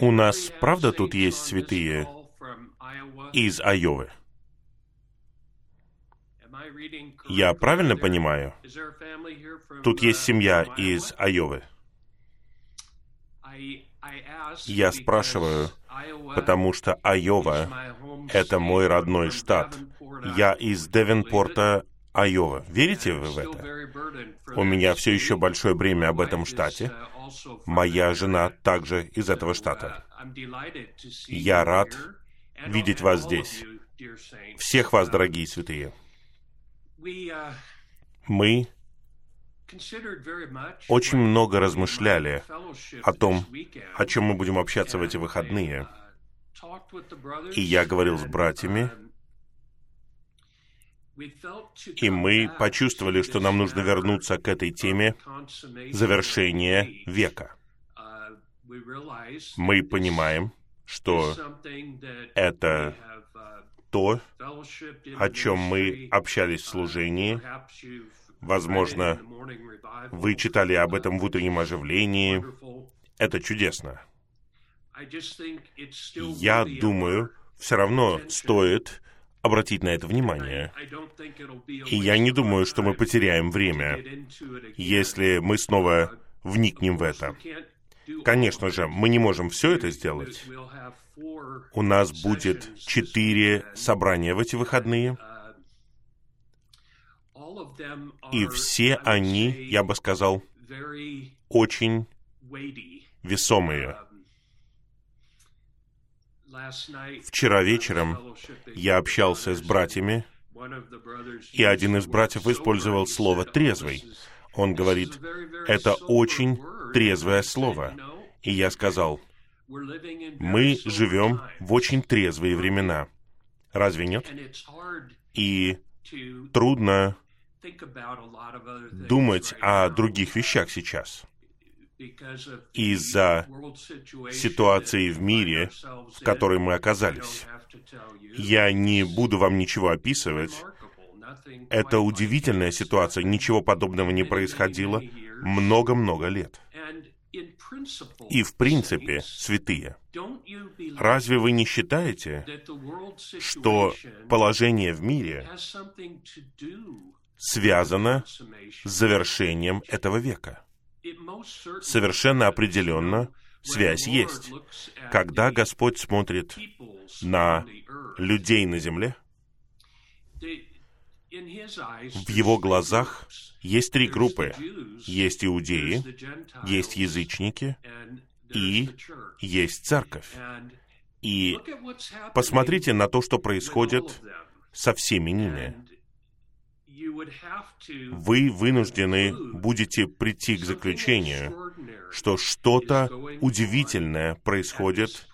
У нас, правда, тут есть святые из Айовы? Я правильно понимаю? Тут есть семья из Айовы. Я спрашиваю, потому что Айова — это мой родной штат. Я из Девенпорта, Айова. Верите вы в это? У меня все еще большое бремя об этом штате. Моя жена также из этого штата. Я рад видеть вас здесь. Всех вас, дорогие святые. Мы очень много размышляли о том, о чем мы будем общаться в эти выходные. И я говорил с братьями, и мы почувствовали, что нам нужно вернуться к этой теме завершения века. Мы понимаем, что это то, о чем мы общались в служении. Возможно, вы читали об этом в утреннем оживлении. Это чудесно. Я думаю, все равно стоит обратить на это внимание. И я не думаю, что мы потеряем время, если мы снова вникнем в это. Конечно же, мы не можем все это сделать. У нас будет четыре собрания в эти выходные. И все они, я бы сказал, очень весомые. Вчера вечером я общался с братьями, и один из братьев использовал слово «трезвый». Он говорит, это очень трезвое слово. И я сказал, мы живем в очень трезвые времена. Разве нет? И трудно думать о других вещах сейчас из-за ситуации в мире, в которой мы оказались. Я не буду вам ничего описывать. Это удивительная ситуация. Ничего подобного не происходило много-много лет. И в принципе, святые, разве вы не считаете, что положение в мире связано с завершением этого века? Совершенно определенно связь есть. Когда Господь смотрит на людей на земле, в его глазах есть три группы. Есть иудеи, есть язычники и есть церковь. И посмотрите на то, что происходит со всеми ними. Вы вынуждены будете прийти к заключению, что что-то удивительное происходит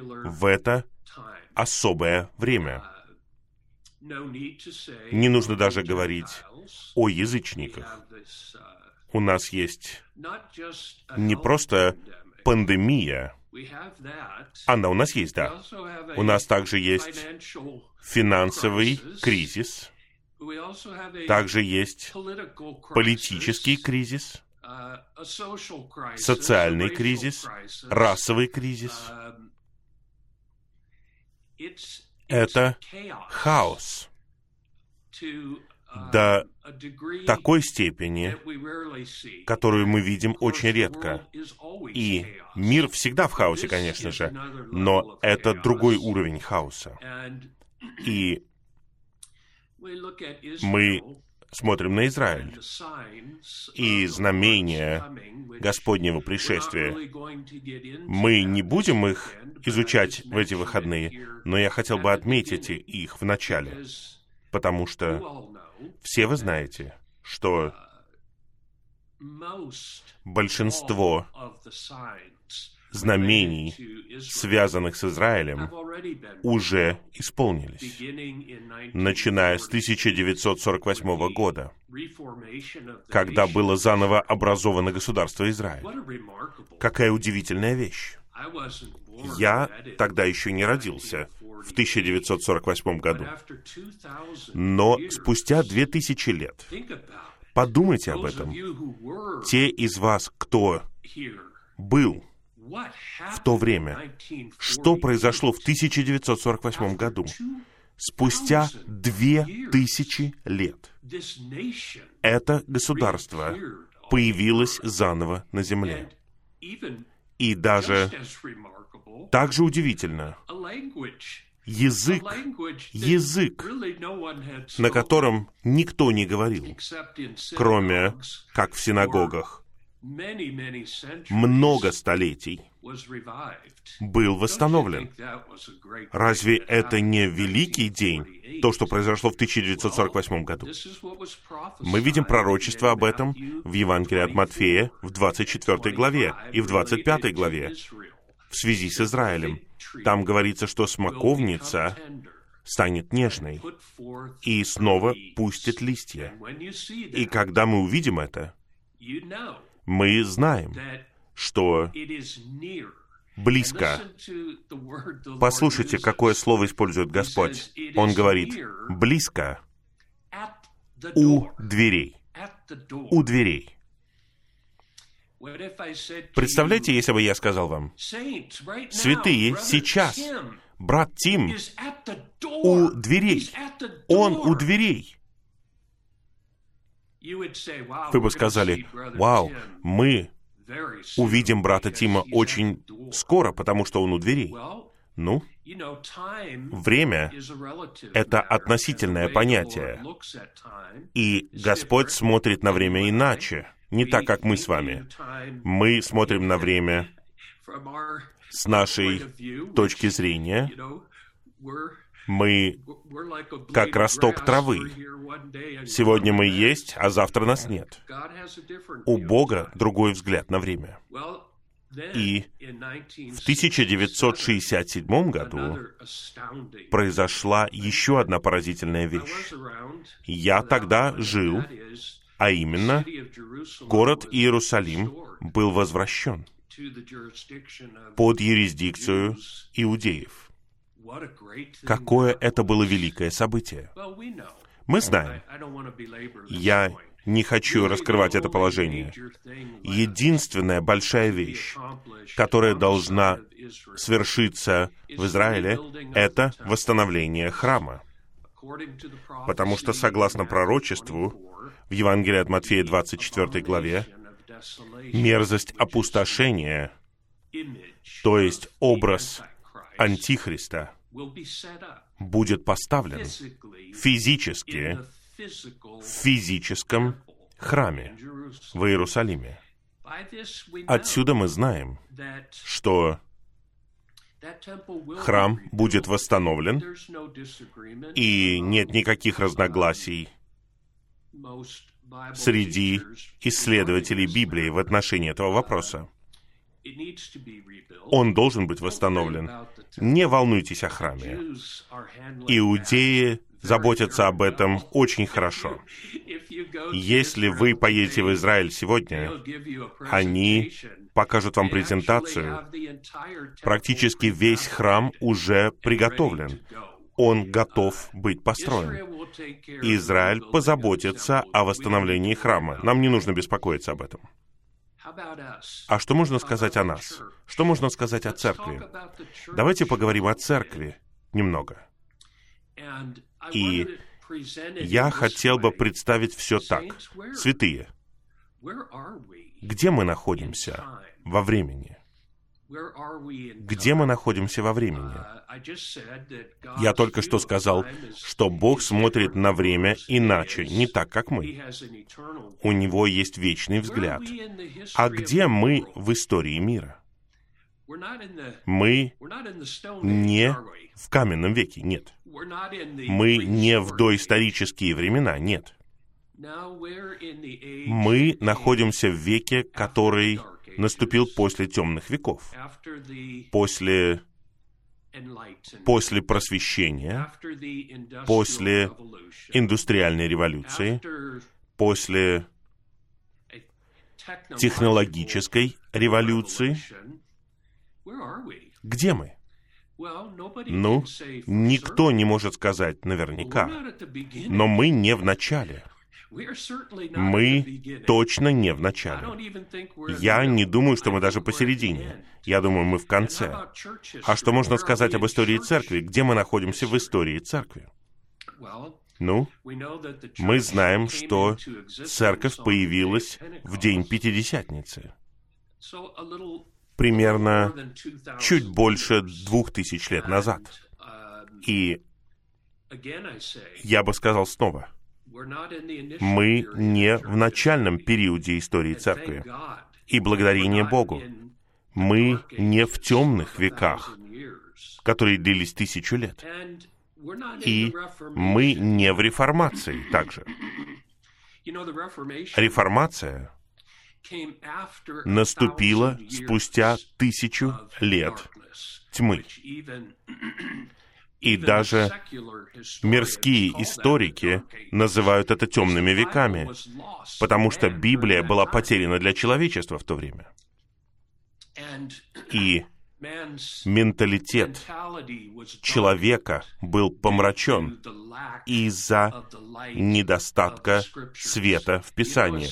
в это особое время. Не нужно даже говорить о язычниках. У нас есть не просто пандемия, она у нас есть, да. У нас также есть финансовый кризис, также есть политический кризис, социальный кризис, расовый кризис. Это хаос до такой степени, которую мы видим очень редко. И мир всегда в хаосе, конечно же, но это другой уровень хаоса. И мы смотрим на Израиль и знамения Господнего пришествия. Мы не будем их изучать в эти выходные, но я хотел бы отметить их в начале, потому что все вы знаете, что большинство знамений, связанных с Израилем, уже исполнились, начиная с 1948 года, когда было заново образовано государство Израиль. Какая удивительная вещь. Я тогда еще не родился, в 1948 году. Но спустя две тысячи лет, подумайте об этом, те из вас, кто был в то время, что произошло в 1948 году, спустя две тысячи лет, это государство появилось заново на земле. И даже так же удивительно, язык, язык, на котором никто не говорил, кроме как в синагогах, много столетий был восстановлен. Разве это не великий день, то, что произошло в 1948 году? Мы видим пророчество об этом в Евангелии от Матфея в 24 главе и в 25 главе в связи с Израилем. Там говорится, что смоковница станет нежной и снова пустит листья. И когда мы увидим это, мы знаем, что близко. Послушайте, какое слово использует Господь. Он говорит, близко у дверей. У дверей. Представляете, если бы я сказал вам, святые, сейчас брат Тим у дверей. Он у дверей. Вы бы сказали, вау, мы увидим брата Тима очень скоро, потому что он у дверей. Ну, время — это относительное понятие. И Господь смотрит на время иначе, не так, как мы с вами. Мы смотрим на время с нашей точки зрения. Мы как росток травы. Сегодня мы есть, а завтра нас нет. У Бога другой взгляд на время. И в 1967 году произошла еще одна поразительная вещь. Я тогда жил, а именно город Иерусалим был возвращен под юрисдикцию иудеев. Какое это было великое событие. Мы знаем. Я не хочу раскрывать это положение. Единственная большая вещь, которая должна свершиться в Израиле, это восстановление храма. Потому что, согласно пророчеству, в Евангелии от Матфея 24 главе, мерзость опустошения, то есть образ Антихриста, будет поставлен физически в физическом храме в Иерусалиме. Отсюда мы знаем, что храм будет восстановлен, и нет никаких разногласий среди исследователей Библии в отношении этого вопроса. Он должен быть восстановлен. Не волнуйтесь о храме. Иудеи заботятся об этом очень хорошо. Если вы поедете в Израиль сегодня, они покажут вам презентацию. Практически весь храм уже приготовлен. Он готов быть построен. Израиль позаботится о восстановлении храма. Нам не нужно беспокоиться об этом. А что можно сказать о нас? Что можно сказать о церкви? Давайте поговорим о церкви немного. И я хотел бы представить все так. Святые, где мы находимся во времени? Где мы находимся во времени? Я только что сказал, что Бог смотрит на время иначе, не так, как мы. У Него есть вечный взгляд. А где мы в истории мира? Мы не в каменном веке, нет. Мы не в доисторические времена, нет. Мы находимся в веке, который наступил после темных веков, после, после просвещения, после индустриальной революции, после технологической революции. Где мы? Ну, никто не может сказать наверняка, но мы не в начале. Мы точно не в начале. Я не думаю, что мы даже посередине. Я думаю, мы в конце. А что можно сказать об истории церкви? Где мы находимся в истории церкви? Ну, мы знаем, что церковь появилась в день Пятидесятницы. Примерно чуть больше двух тысяч лет назад. И я бы сказал снова, мы не в начальном периоде истории церкви. И благодарение Богу, мы не в темных веках, которые длились тысячу лет. И мы не в реформации также. Реформация наступила спустя тысячу лет тьмы. И даже мирские историки называют это темными веками, потому что Библия была потеряна для человечества в то время. И менталитет человека был помрачен из-за недостатка света в Писании.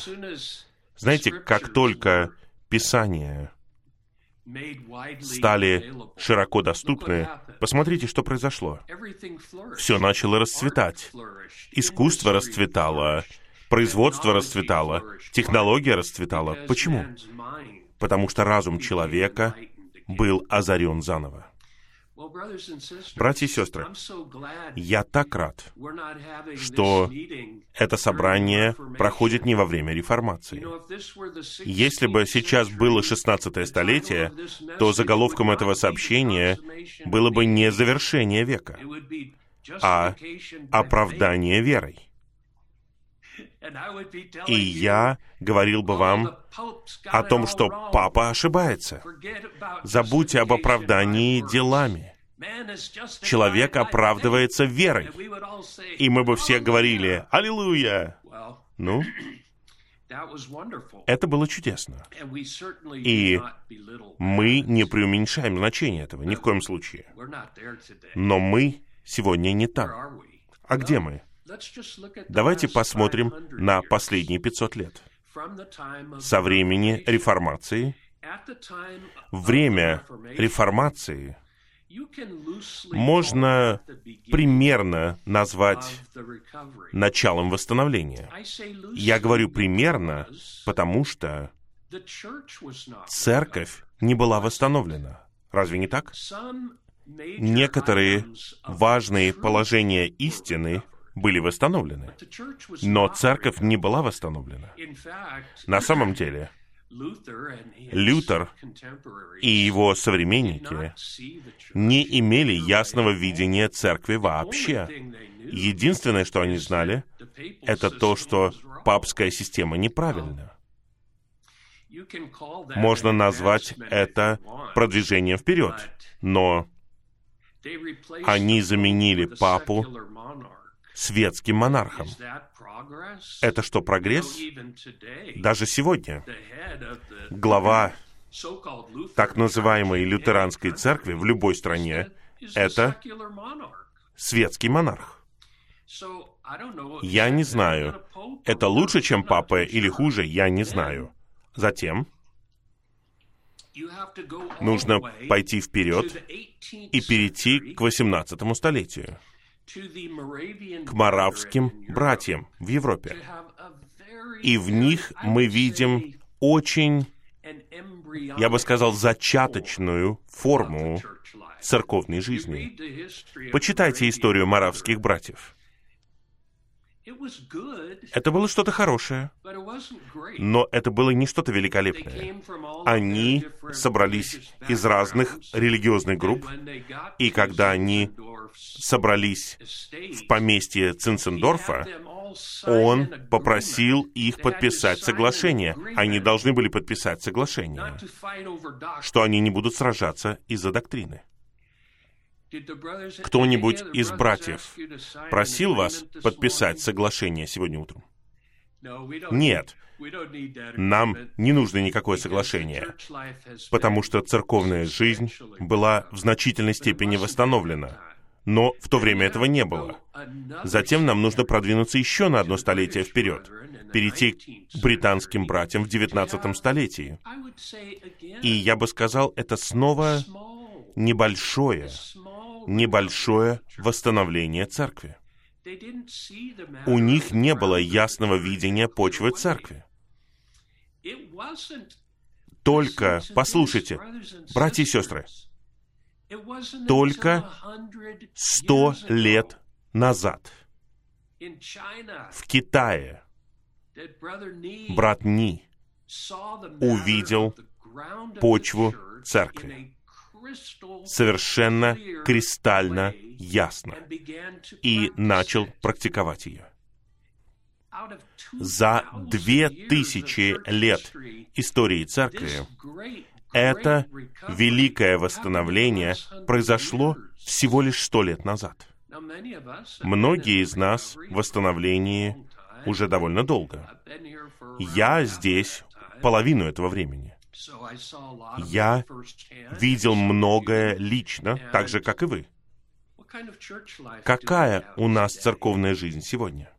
Знаете, как только Писание стали широко доступны, посмотрите, что произошло. Все начало расцветать. Искусство расцветало, производство расцветало, технология расцветала. Почему? Потому что разум человека был озарен заново. Братья и сестры, я так рад, что это собрание проходит не во время реформации. Если бы сейчас было 16 столетие, то заголовком этого сообщения было бы не завершение века, а оправдание верой. И я говорил бы вам о том, что папа ошибается. Забудьте об оправдании делами. Человек оправдывается верой. И мы бы все говорили «Аллилуйя!» Ну, это было чудесно. И мы не преуменьшаем значение этого, ни в коем случае. Но мы сегодня не там. А где мы? Давайте посмотрим на последние 500 лет. Со времени реформации, время реформации можно примерно назвать началом восстановления. Я говорю примерно, потому что церковь не была восстановлена. Разве не так? Некоторые важные положения истины были восстановлены. Но церковь не была восстановлена. На самом деле, Лютер и его современники не имели ясного видения церкви вообще. Единственное, что они знали, это то, что папская система неправильна. Можно назвать это продвижением вперед, но они заменили папу светским монархом. Это что, прогресс? Даже сегодня глава так называемой лютеранской церкви в любой стране — это светский монарх. Я не знаю, это лучше, чем папа, или хуже, я не знаю. Затем нужно пойти вперед и перейти к 18 столетию к моравским братьям в Европе. И в них мы видим очень, я бы сказал, зачаточную форму церковной жизни. Почитайте историю моравских братьев. Это было что-то хорошее, но это было не что-то великолепное. Они собрались из разных религиозных групп, и когда они собрались в поместье Цинцендорфа, он попросил их подписать соглашение. Они должны были подписать соглашение, что они не будут сражаться из-за доктрины. Кто-нибудь из братьев просил вас подписать соглашение сегодня утром? Нет. Нам не нужно никакое соглашение, потому что церковная жизнь была в значительной степени восстановлена. Но в то время этого не было. Затем нам нужно продвинуться еще на одно столетие вперед, перейти к британским братьям в 19 столетии. И я бы сказал, это снова небольшое, небольшое восстановление церкви. У них не было ясного видения почвы церкви. Только, послушайте, братья и сестры, только сто лет назад в Китае брат Ни увидел почву церкви совершенно кристально ясно и начал практиковать ее. За две тысячи лет истории церкви это великое восстановление произошло всего лишь сто лет назад. Многие из нас в восстановлении уже довольно долго. Я здесь половину этого времени. Я видел многое лично, так же, как и вы. Какая у нас церковная жизнь сегодня?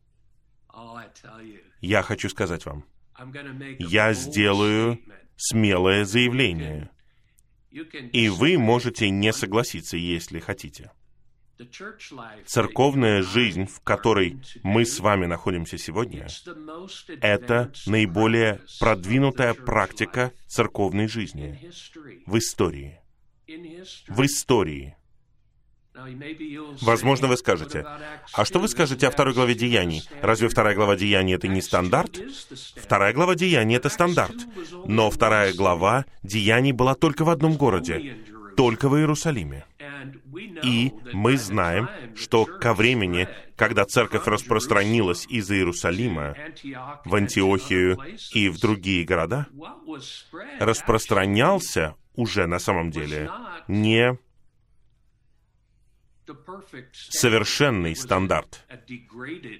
Я хочу сказать вам, я сделаю смелое заявление, и вы можете не согласиться, если хотите. Церковная жизнь, в которой мы с вами находимся сегодня, это наиболее продвинутая практика церковной жизни в истории. В истории. Возможно, вы скажете, а что вы скажете о второй главе Деяний? Разве вторая глава Деяний это не стандарт? Вторая глава Деяний это стандарт. Но вторая глава Деяний была только в одном городе, только в Иерусалиме. И мы знаем, что ко времени, когда церковь распространилась из Иерусалима в Антиохию и в другие города, распространялся уже на самом деле не совершенный стандарт,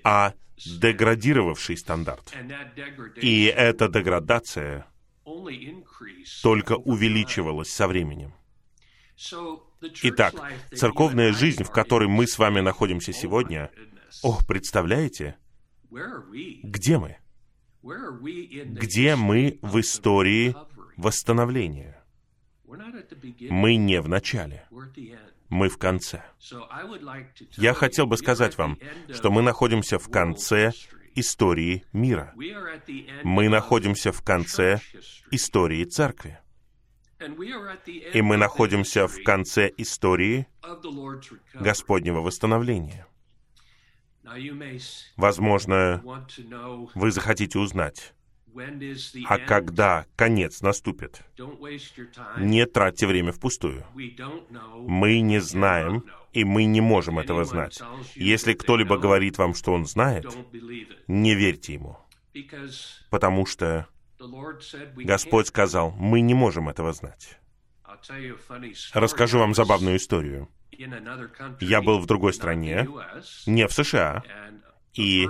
а деградировавший стандарт. И эта деградация только увеличивалась со временем. Итак, церковная жизнь, в которой мы с вами находимся сегодня, о, представляете, где мы? Где мы в истории восстановления? Мы не в начале, мы в конце. Я хотел бы сказать вам, что мы находимся в конце истории мира. Мы находимся в конце истории церкви. И мы находимся в конце истории Господнего восстановления. Возможно, вы захотите узнать, а когда конец наступит? Не тратьте время впустую. Мы не знаем, и мы не можем этого знать. Если кто-либо говорит вам, что он знает, не верьте ему. Потому что Господь сказал, мы не можем этого знать. Расскажу вам забавную историю. Я был в другой стране, не в США, и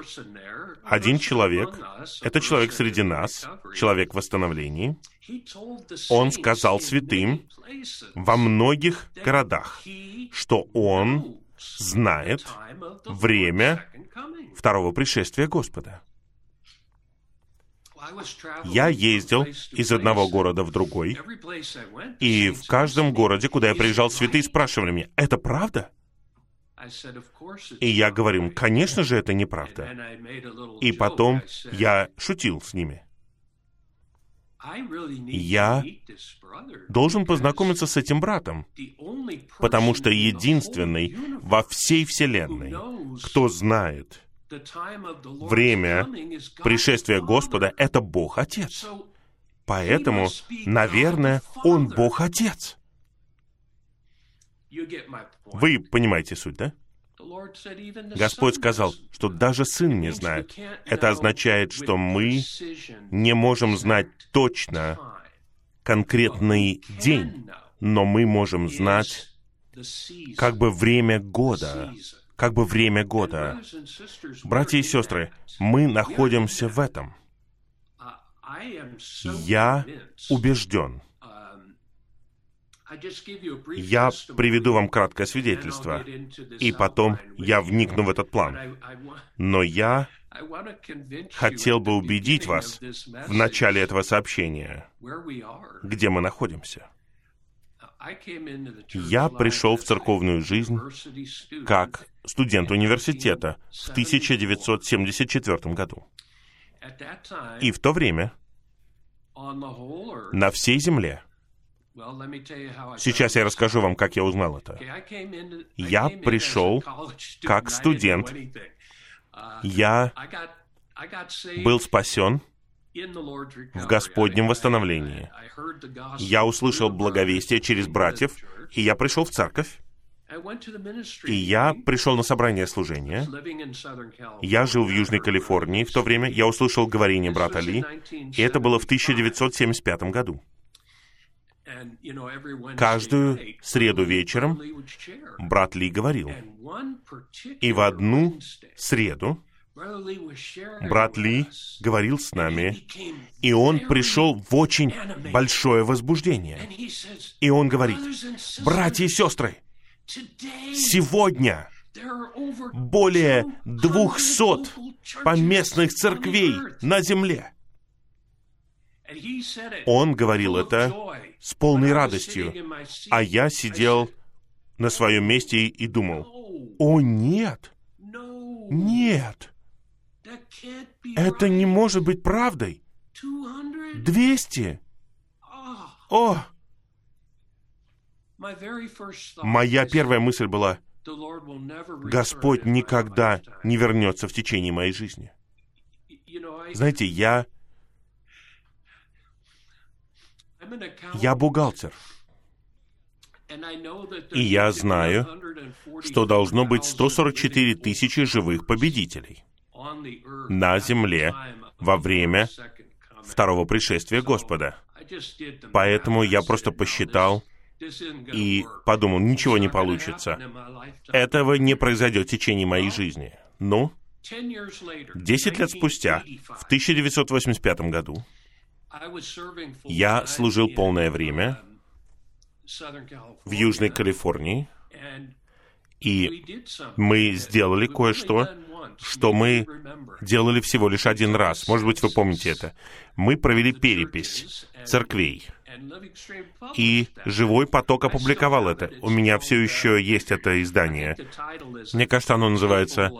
один человек, это человек среди нас, человек в восстановлении, он сказал святым во многих городах, что он знает время второго пришествия Господа. Я ездил из одного города в другой, и в каждом городе, куда я приезжал, святые спрашивали меня, «Это правда?» И я говорю, конечно же, это неправда. И потом я шутил с ними. Я должен познакомиться с этим братом, потому что единственный во всей Вселенной, кто знает время пришествия Господа — это Бог Отец. Поэтому, наверное, Он Бог Отец. Вы понимаете суть, да? Господь сказал, что даже Сын не знает. Это означает, что мы не можем знать точно конкретный день, но мы можем знать как бы время года, как бы время года. Братья и сестры, мы находимся в этом. Я убежден, Я приведу вам краткое свидетельство, и потом я вникну в этот план. Но я хотел бы убедить вас в начале этого сообщения, где мы находимся. Я пришел в церковную жизнь как студент университета в 1974 году. И в то время на всей земле Сейчас я расскажу вам, как я узнал это. Я пришел как студент. Я был спасен в Господнем восстановлении. Я услышал благовестие через братьев, и я пришел в церковь. И я пришел на собрание служения. Я жил в Южной Калифорнии в то время. Я услышал говорение брата Ли, и это было в 1975 году. Каждую среду вечером брат Ли говорил. И в одну среду брат Ли говорил с нами, и он пришел в очень большое возбуждение. И он говорит, братья и сестры, сегодня более двухсот поместных церквей на земле. Он говорил это с полной радостью, а я сидел на своем месте и думал, «О, нет! Нет! Это не может быть правдой! Двести! О!» Моя первая мысль была, Господь никогда не вернется в течение моей жизни. Знаете, я Я бухгалтер. И я знаю, что должно быть 144 тысячи живых победителей на земле во время второго пришествия Господа. Поэтому я просто посчитал и подумал, ничего не получится. Этого не произойдет в течение моей жизни. Ну, десять лет спустя, в 1985 году, я служил полное время в Южной Калифорнии, и мы сделали кое-что, что мы делали всего лишь один раз. Может быть, вы помните это. Мы провели перепись церквей. И «Живой поток» опубликовал это. У меня все еще есть это издание. Мне кажется, оно называется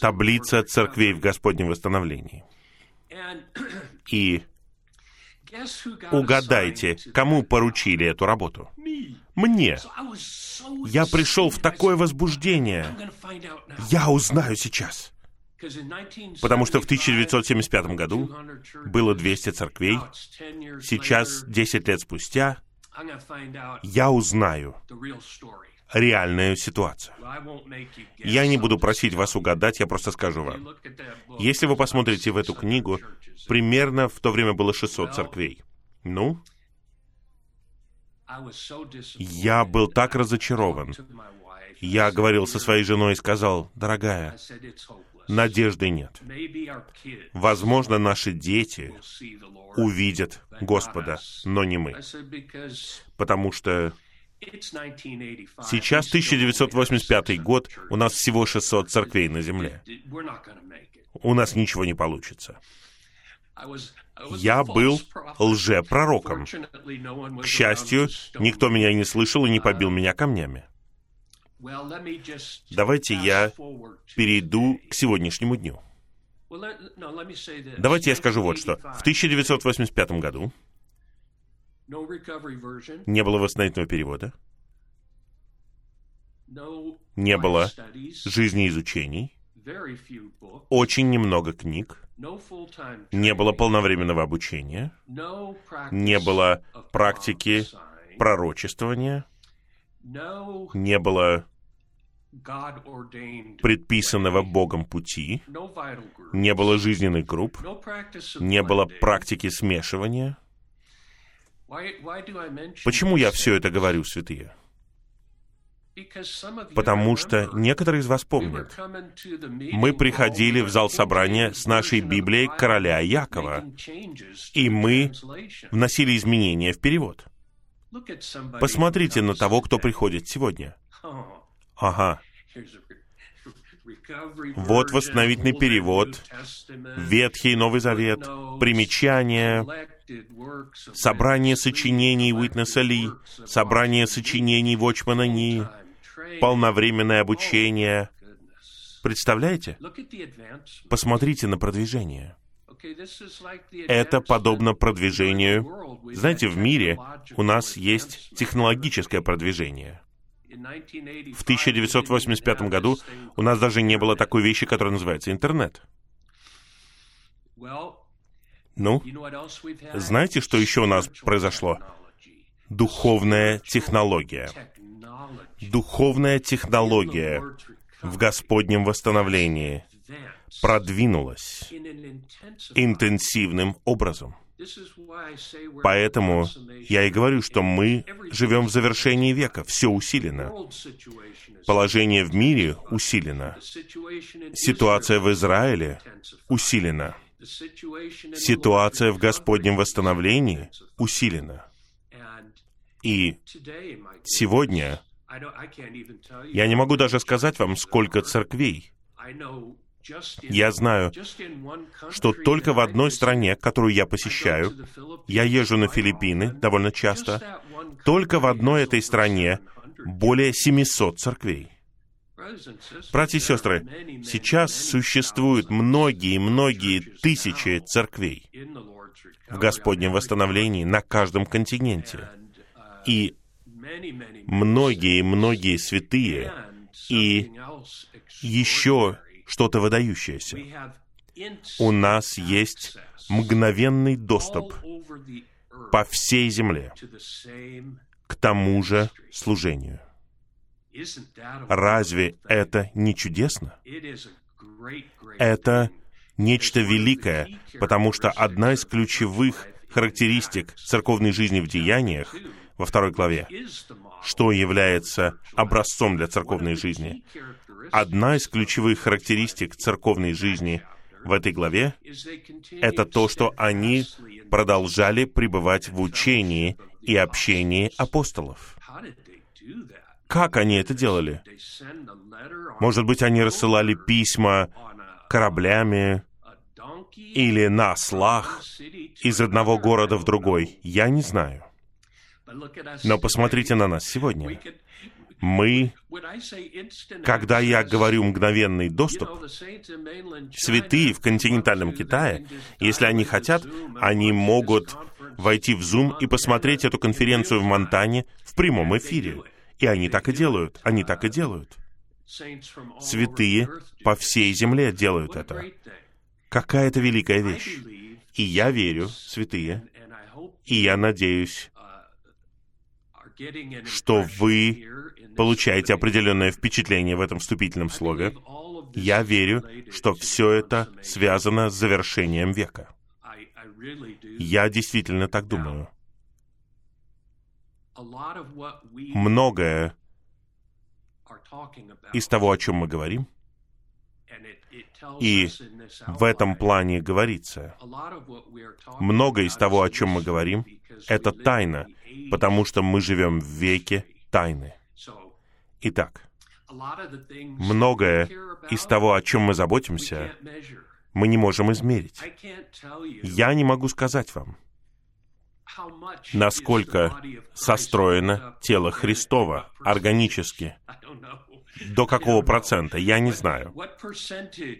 «Таблица церквей в Господнем восстановлении». И Угадайте, кому поручили эту работу? Мне. Я пришел в такое возбуждение. Я узнаю сейчас. Потому что в 1975 году было 200 церквей. Сейчас, 10 лет спустя, я узнаю реальную ситуацию. Я не буду просить вас угадать, я просто скажу вам. Если вы посмотрите в эту книгу, примерно в то время было 600 церквей. Ну, я был так разочарован. Я говорил со своей женой и сказал, дорогая, надежды нет. Возможно, наши дети увидят Господа, но не мы. Потому что Сейчас 1985 год, у нас всего 600 церквей на земле. У нас ничего не получится. Я был лжепророком. К счастью, никто меня не слышал и не побил меня камнями. Давайте я перейду к сегодняшнему дню. Давайте я скажу вот что. В 1985 году не было восстановительного перевода. Не было жизнеизучений. Очень немного книг. Не было полновременного обучения. Не было практики пророчествования. Не было предписанного Богом пути, не было жизненных групп, не было практики смешивания, Почему я все это говорю, святые? Потому что некоторые из вас помнят, мы приходили в зал собрания с нашей Библией короля Якова, и мы вносили изменения в перевод. Посмотрите на того, кто приходит сегодня. Ага. Вот восстановительный перевод, Ветхий и Новый Завет, примечания, собрание сочинений Уитнеса Ли, собрание сочинений Вочмана Ни, полновременное обучение. Представляете? Посмотрите на продвижение. Это подобно продвижению. Знаете, в мире у нас есть технологическое продвижение. В 1985 году у нас даже не было такой вещи, которая называется интернет. Ну, знаете, что еще у нас произошло? Духовная технология. Духовная технология в Господнем восстановлении продвинулась интенсивным образом. Поэтому я и говорю, что мы живем в завершении века, все усилено. Положение в мире усилено. Ситуация в Израиле усилена. Ситуация в Господнем восстановлении усилена. И сегодня я не могу даже сказать вам, сколько церквей. Я знаю, что только в одной стране, которую я посещаю, я езжу на Филиппины довольно часто, только в одной этой стране более 700 церквей. Братья и сестры, сейчас существуют многие-многие тысячи церквей в Господнем восстановлении на каждом континенте. И многие-многие святые и еще что-то выдающееся. У нас есть мгновенный доступ по всей земле к тому же служению. Разве это не чудесно? Это нечто великое, потому что одна из ключевых характеристик церковной жизни в деяниях во второй главе, что является образцом для церковной жизни. Одна из ключевых характеристик церковной жизни в этой главе — это то, что они продолжали пребывать в учении и общении апостолов. Как они это делали? Может быть, они рассылали письма кораблями или на ослах из одного города в другой. Я не знаю. Но посмотрите на нас сегодня. Мы, когда я говорю мгновенный доступ, святые в континентальном Китае, если они хотят, они могут войти в Zoom и посмотреть эту конференцию в Монтане в прямом эфире. И они так и делают. Они так и делают. Святые по всей земле делают это. Какая это великая вещь. И я верю, святые, и я надеюсь, что вы получаете определенное впечатление в этом вступительном слове. Я верю, что все это связано с завершением века. Я действительно так думаю. Многое из того, о чем мы говорим, и в этом плане говорится, многое из того, о чем мы говорим, это тайна, потому что мы живем в веке тайны. Итак, многое из того, о чем мы заботимся, мы не можем измерить. Я не могу сказать вам, насколько состроено тело Христова органически. До какого процента, я не знаю.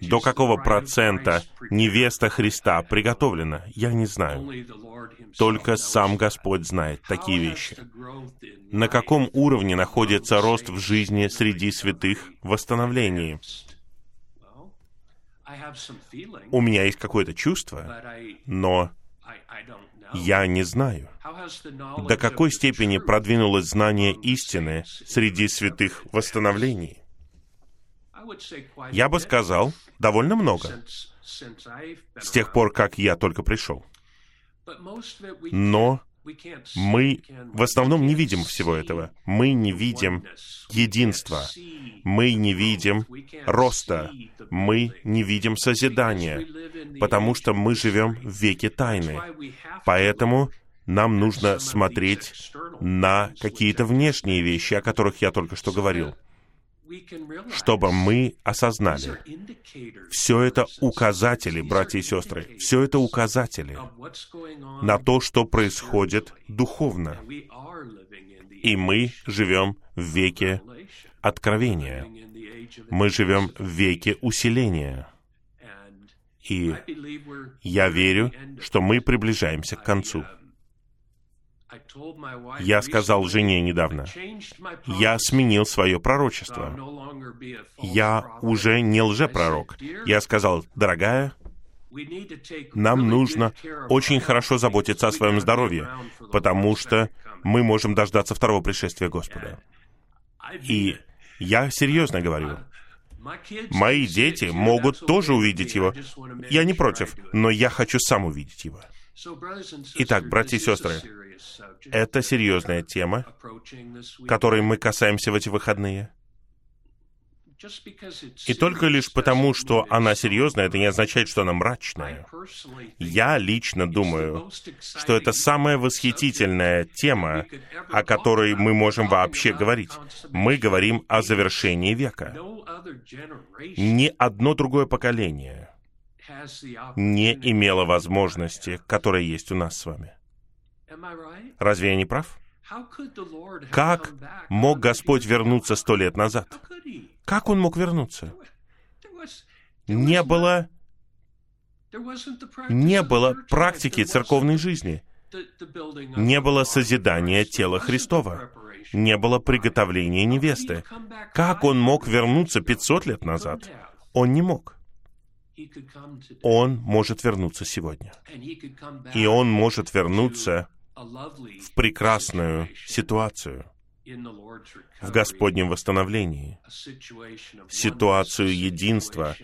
До какого процента невеста Христа приготовлена, я не знаю. Только сам Господь знает такие вещи. На каком уровне находится рост в жизни среди святых в восстановлении? У меня есть какое-то чувство, но я не знаю, до какой степени продвинулось знание истины среди святых восстановлений. Я бы сказал, довольно много, с тех пор, как я только пришел. Но мы в основном не видим всего этого. Мы не видим единства. Мы не видим роста. Мы не видим созидания. Потому что мы живем в веке тайны. Поэтому нам нужно смотреть на какие-то внешние вещи, о которых я только что говорил, чтобы мы осознали, все это указатели, братья и сестры, все это указатели на то, что происходит духовно. И мы живем в веке откровения. Мы живем в веке усиления. И я верю, что мы приближаемся к концу. Я сказал жене недавно, я сменил свое пророчество. Я уже не лжепророк. Я сказал, дорогая, нам нужно очень хорошо заботиться о своем здоровье, потому что мы можем дождаться второго пришествия Господа. И я серьезно говорю. Мои дети могут тоже увидеть его. Я не против, но я хочу сам увидеть его. Итак, братья и сестры, это серьезная тема, которой мы касаемся в эти выходные. И только лишь потому, что она серьезная, это не означает, что она мрачная. Я лично думаю, что это самая восхитительная тема, о которой мы можем вообще говорить. Мы говорим о завершении века. Ни одно другое поколение не имело возможности, которая есть у нас с вами. Разве я не прав? Как мог Господь вернуться сто лет назад? Как Он мог вернуться? Не было, не было практики церковной жизни. Не было созидания тела Христова. Не было приготовления невесты. Как Он мог вернуться 500 лет назад? Он не мог. Он может вернуться сегодня. И он может вернуться в прекрасную ситуацию в Господнем восстановлении, ситуацию единства,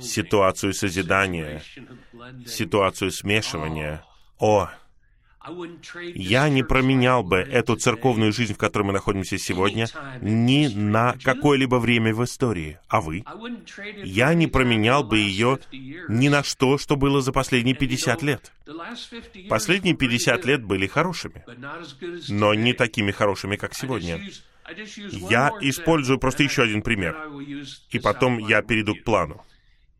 ситуацию созидания, ситуацию смешивания. О, я не променял бы эту церковную жизнь, в которой мы находимся сегодня, ни на какое-либо время в истории. А вы? Я не променял бы ее ни на что, что было за последние 50 лет. Последние 50 лет были хорошими, но не такими хорошими, как сегодня. Я использую просто еще один пример, и потом я перейду к плану.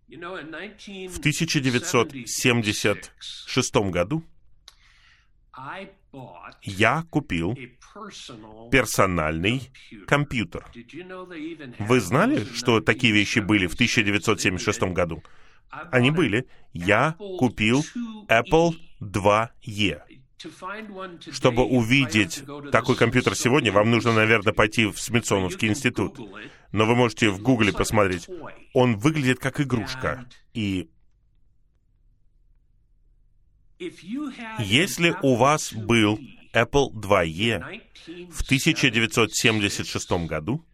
В 1976 году я купил персональный компьютер. Вы знали, что такие вещи были в 1976 году? Они были. Я купил Apple 2E. Чтобы увидеть такой компьютер сегодня, вам нужно, наверное, пойти в Смитсоновский институт. Но вы можете в Гугле посмотреть. Он выглядит как игрушка. И если у вас был Apple IIe в 1976 году,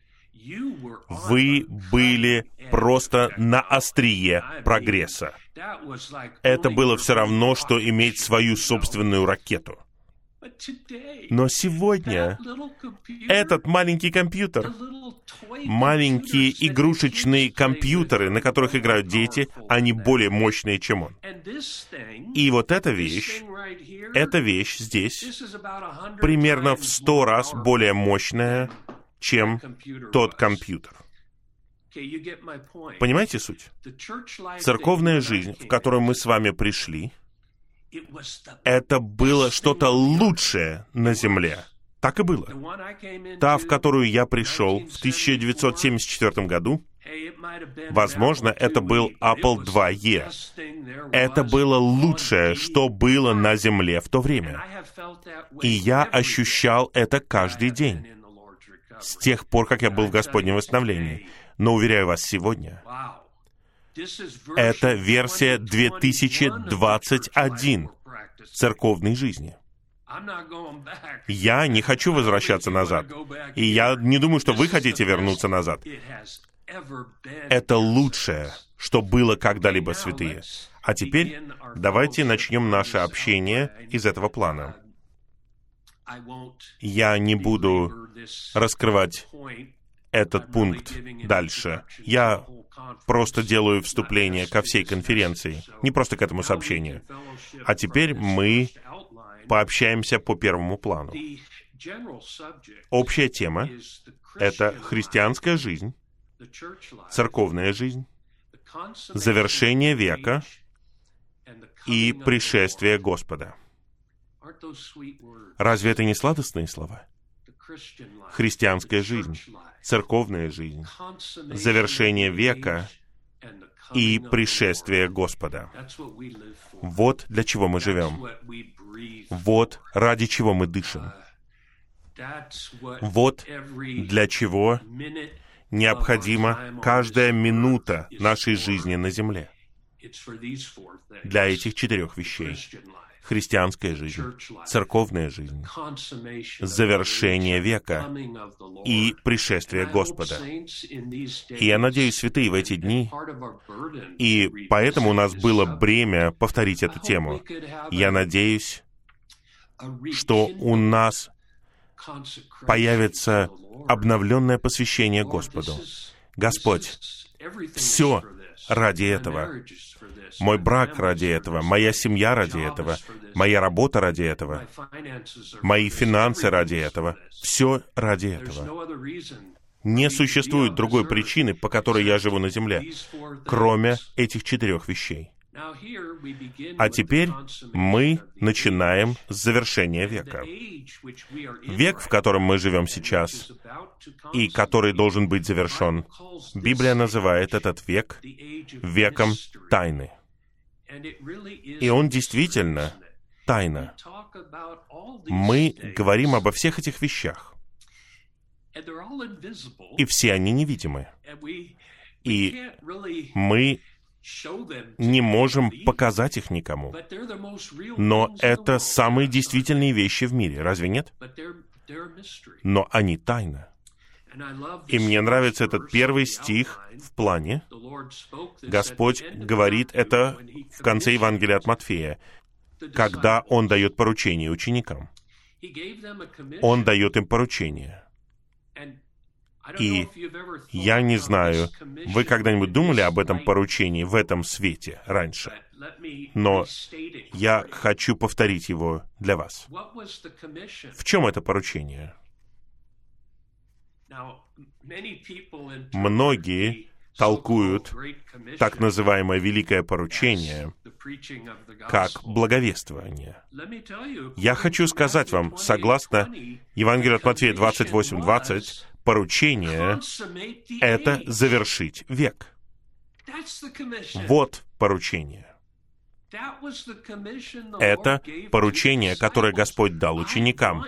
вы были просто на острие прогресса. Это было все равно, что иметь свою собственную ракету. Но сегодня этот маленький компьютер, маленькие игрушечные компьютеры, на которых играют дети, они более мощные, чем он. И вот эта вещь, эта вещь здесь примерно в сто раз более мощная, чем тот компьютер. Понимаете суть? Церковная жизнь, в которую мы с вами пришли, это было что-то лучшее на Земле. Так и было. Та, в которую я пришел в 1974 году, возможно, это был Apple IIe. Это было лучшее, что было на Земле в то время. И я ощущал это каждый день, с тех пор, как я был в Господнем восстановлении. Но, уверяю вас, сегодня это версия 2021 церковной жизни. Я не хочу возвращаться назад. И я не думаю, что вы хотите вернуться назад. Это лучшее, что было когда-либо святые. А теперь давайте начнем наше общение из этого плана. Я не буду раскрывать этот пункт дальше. Я просто делаю вступление ко всей конференции, не просто к этому сообщению. А теперь мы пообщаемся по первому плану. Общая тема — это христианская жизнь, церковная жизнь, завершение века и пришествие Господа. Разве это не сладостные слова? Христианская жизнь, церковная жизнь, завершение века и пришествие Господа. Вот для чего мы живем. Вот ради чего мы дышим. Вот для чего необходима каждая минута нашей жизни на земле. Для этих четырех вещей христианская жизнь, церковная жизнь, завершение века и пришествие Господа. И я надеюсь, святые, в эти дни, и поэтому у нас было бремя повторить эту тему. Я надеюсь, что у нас появится обновленное посвящение Господу. Господь, все ради этого. Мой брак ради этого, моя семья ради этого, моя работа ради этого, мои финансы ради этого. Все ради этого. Не существует другой причины, по которой я живу на земле, кроме этих четырех вещей. А теперь мы начинаем с завершения века. Век, в котором мы живем сейчас, и который должен быть завершен, Библия называет этот век веком тайны. И он действительно тайна. Мы говорим обо всех этих вещах. И все они невидимы. И мы не можем показать их никому. Но это самые действительные вещи в мире, разве нет? Но они тайна. И мне нравится этот первый стих в плане. Господь говорит это в конце Евангелия от Матфея, когда Он дает поручение ученикам. Он дает им поручение. И я не знаю, вы когда-нибудь думали об этом поручении в этом свете раньше? Но я хочу повторить его для вас. В чем это поручение? Многие толкуют так называемое великое поручение как благовествование. Я хочу сказать вам, согласно Евангелию от Матфея 28.20, поручение — это завершить век. Вот поручение. Это поручение, которое Господь дал ученикам.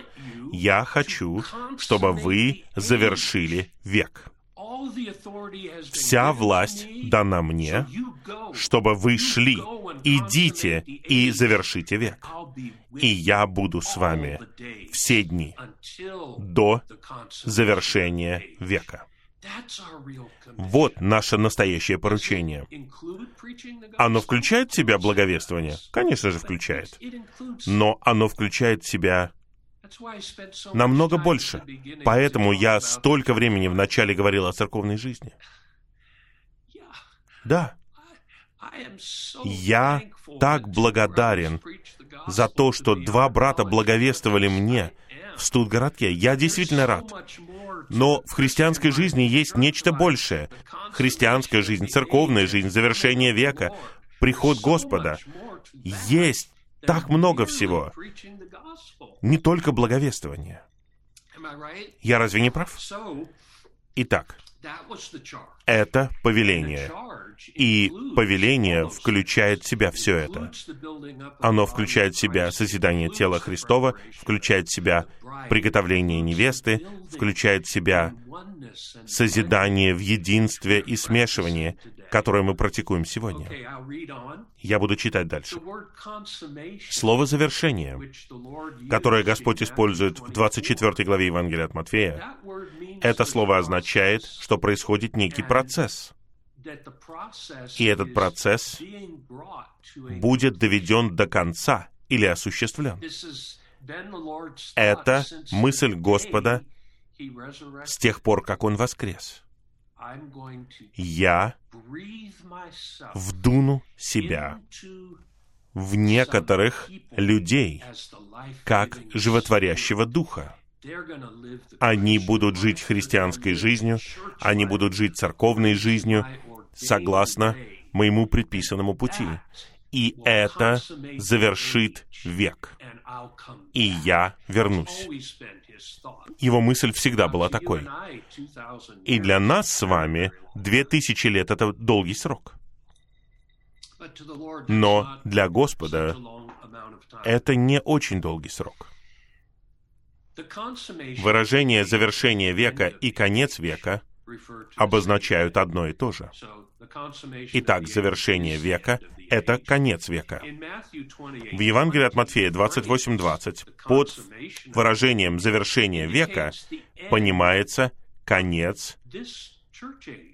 Я хочу, чтобы вы завершили век. Вся власть дана мне, чтобы вы шли. Идите и завершите век. И я буду с вами все дни до завершения века. Вот наше настоящее поручение. Оно включает в себя благовествование? Конечно же, включает. Но оно включает в себя намного больше. Поэтому я столько времени вначале говорил о церковной жизни. Да. Я так благодарен за то, что два брата благовествовали мне в Студгородке. Я действительно рад. Но в христианской жизни есть нечто большее. Христианская жизнь, церковная жизнь, завершение века, приход Господа. Есть так много всего. Не только благовествование. Я разве не прав? Итак, это повеление. И повеление включает в себя все это. Оно включает в себя созидание тела Христова, включает в себя приготовление невесты, включает в себя созидание в единстве и смешивании, которое мы практикуем сегодня. Я буду читать дальше. Слово «завершение», которое Господь использует в 24 главе Евангелия от Матфея, это слово означает, что происходит некий процесс. И этот процесс будет доведен до конца или осуществлен. Это мысль Господа с тех пор, как Он воскрес. Я вдуну себя в некоторых людей, как животворящего духа. Они будут жить христианской жизнью, они будут жить церковной жизнью, согласно моему предписанному пути. И это завершит век. И я вернусь. Его мысль всегда была такой. И для нас с вами две тысячи лет — это долгий срок. Но для Господа это не очень долгий срок. Выражение «завершение века» и «конец века» обозначают одно и то же. Итак, завершение века — это конец века. В Евангелии от Матфея 28.20 под выражением «завершение века» понимается конец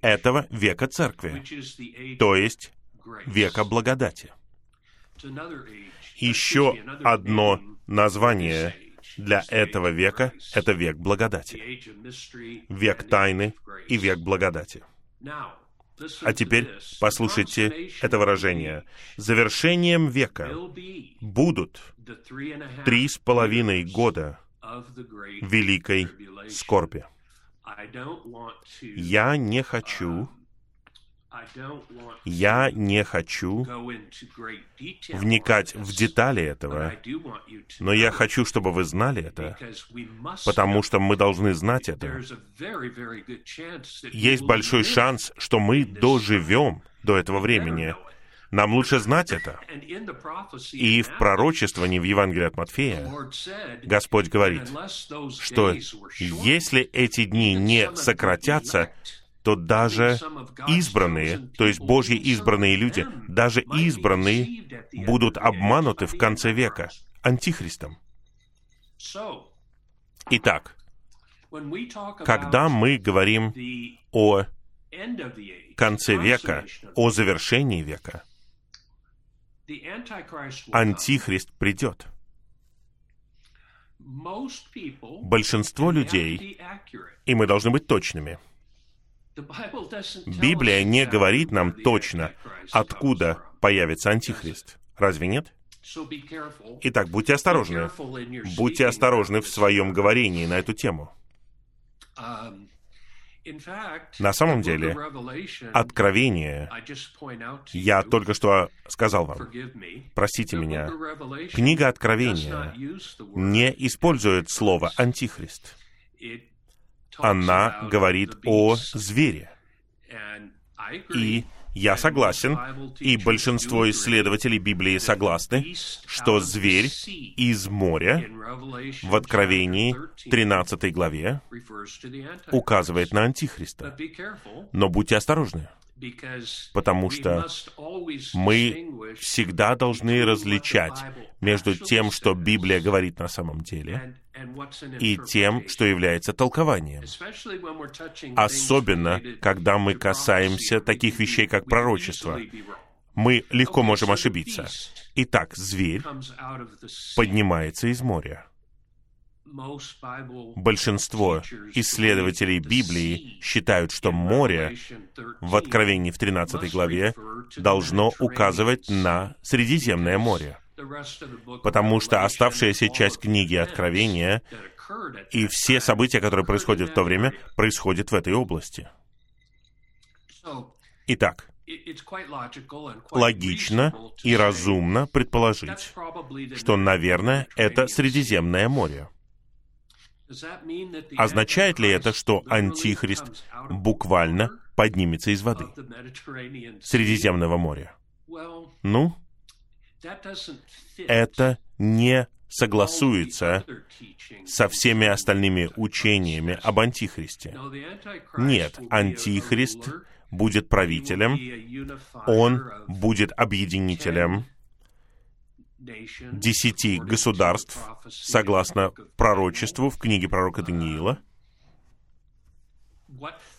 этого века церкви, то есть века благодати. Еще одно название для этого века — это век благодати. Век тайны и век благодати. А теперь послушайте это выражение. Завершением века будут три с половиной года великой скорби. Я не хочу я не хочу вникать в детали этого, но я хочу, чтобы вы знали это, потому что мы должны знать это. Есть большой шанс, что мы доживем до этого времени. Нам лучше знать это. И в пророчествовании в Евангелии от Матфея Господь говорит, что если эти дни не сократятся, то даже избранные, то есть Божьи избранные люди, даже избранные будут обмануты в конце века антихристом. Итак, когда мы говорим о конце века, о завершении века, Антихрист придет. Большинство людей, и мы должны быть точными — Библия не говорит нам точно, откуда появится Антихрист. Разве нет? Итак, будьте осторожны. Будьте осторожны в своем говорении на эту тему. Um, на самом деле, откровение, я только что сказал вам, простите меня, книга Откровения не использует слово «антихрист» она говорит о звере. И я согласен, и большинство исследователей Библии согласны, что зверь из моря в Откровении 13 главе указывает на Антихриста. Но будьте осторожны, потому что мы всегда должны различать между тем, что Библия говорит на самом деле, и тем, что является толкованием. Особенно, когда мы касаемся таких вещей, как пророчество. Мы легко можем ошибиться. Итак, зверь поднимается из моря. Большинство исследователей Библии считают, что море в Откровении в 13 главе должно указывать на Средиземное море потому что оставшаяся часть книги Откровения и все события, которые происходят в то время, происходят в этой области. Итак, логично и разумно предположить, что, наверное, это Средиземное море. Означает ли это, что Антихрист буквально поднимется из воды Средиземного моря? Ну, это не согласуется со всеми остальными учениями об Антихристе. Нет, Антихрист будет правителем, он будет объединителем десяти государств, согласно пророчеству в книге пророка Даниила —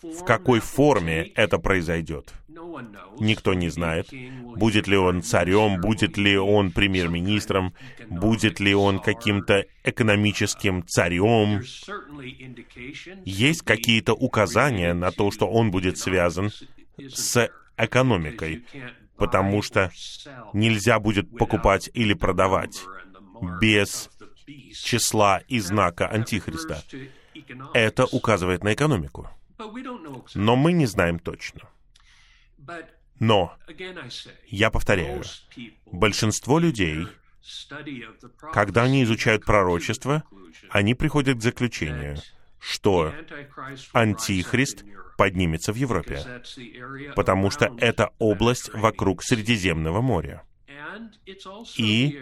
в какой форме это произойдет? Никто не знает. Будет ли он царем, будет ли он премьер-министром, будет ли он каким-то экономическим царем. Есть какие-то указания на то, что он будет связан с экономикой. Потому что нельзя будет покупать или продавать без числа и знака Антихриста. Это указывает на экономику. Но мы не знаем точно. Но, я повторяю, большинство людей, когда они изучают пророчество, они приходят к заключению, что Антихрист поднимется в Европе, потому что это область вокруг Средиземного моря. И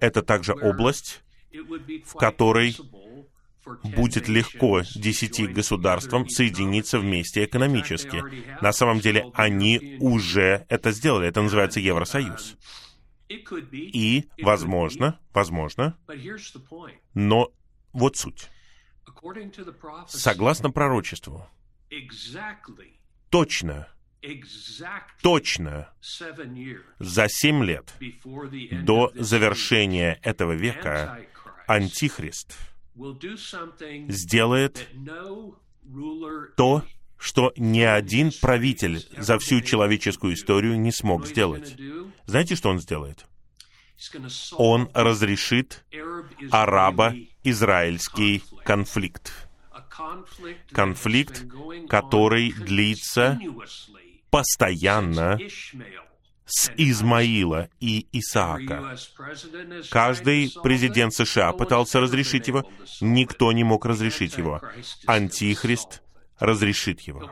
это также область, в которой будет легко десяти государствам соединиться вместе экономически. На самом деле они уже это сделали. Это называется Евросоюз. И, возможно, возможно, но вот суть. Согласно пророчеству, точно, точно. За семь лет. до завершения этого века Антихрист сделает то, что ни один правитель за всю человеческую историю не смог сделать. Знаете, что он сделает? Он разрешит арабо-израильский конфликт. Конфликт, который длится постоянно с Измаила и Исаака. Каждый президент США пытался разрешить его, никто не мог разрешить его. Антихрист разрешит его.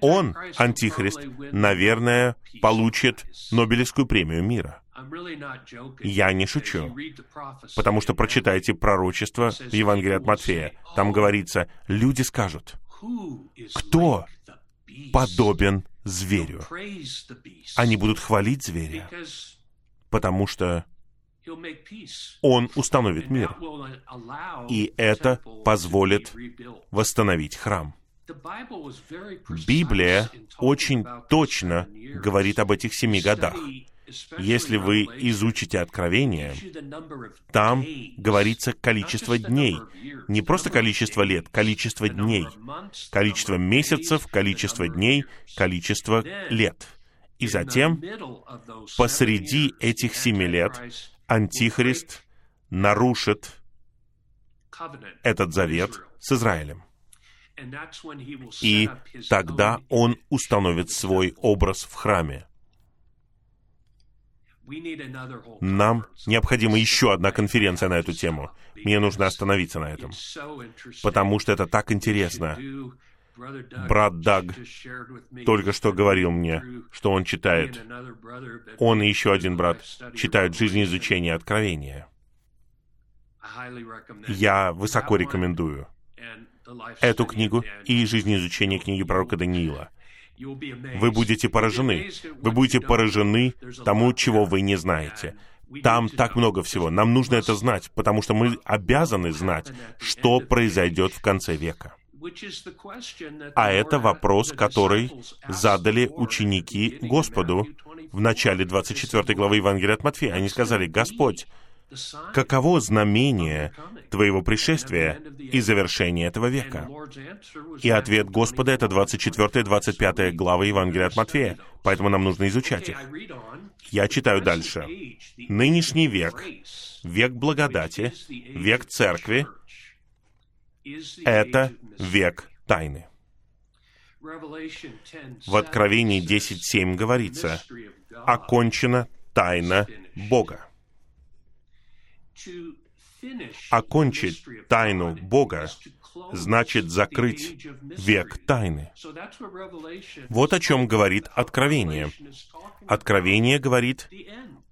Он, Антихрист, наверное, получит Нобелевскую премию мира. Я не шучу, потому что прочитайте пророчество в Евангелии от Матфея. Там говорится, люди скажут, кто подобен зверю? Они будут хвалить зверя, потому что он установит мир, и это позволит восстановить храм. Библия очень точно говорит об этих семи годах. Если вы изучите Откровение, там говорится количество дней. Не просто количество лет, количество дней. Количество месяцев, количество дней, количество лет. И затем, посреди этих семи лет, Антихрист нарушит этот завет с Израилем. И тогда он установит свой образ в храме. Нам необходима еще одна конференция на эту тему. Мне нужно остановиться на этом, потому что это так интересно. Брат Даг только что говорил мне, что он читает. Он и еще один брат читают жизнеизучение Откровения. Я высоко рекомендую эту книгу и жизнеизучение книги пророка Даниила вы будете поражены. Вы будете поражены тому, чего вы не знаете. Там так много всего. Нам нужно это знать, потому что мы обязаны знать, что произойдет в конце века. А это вопрос, который задали ученики Господу в начале 24 главы Евангелия от Матфея. Они сказали, «Господь, каково знамение Твоего пришествия и завершения этого века? И ответ Господа — это 24-25 главы Евангелия от Матфея, поэтому нам нужно изучать их. Я читаю дальше. Нынешний век, век благодати, век церкви — это век тайны. В Откровении 10.7 говорится, «Окончена тайна Бога». Окончить тайну Бога значит закрыть век тайны. Вот о чем говорит Откровение. Откровение говорит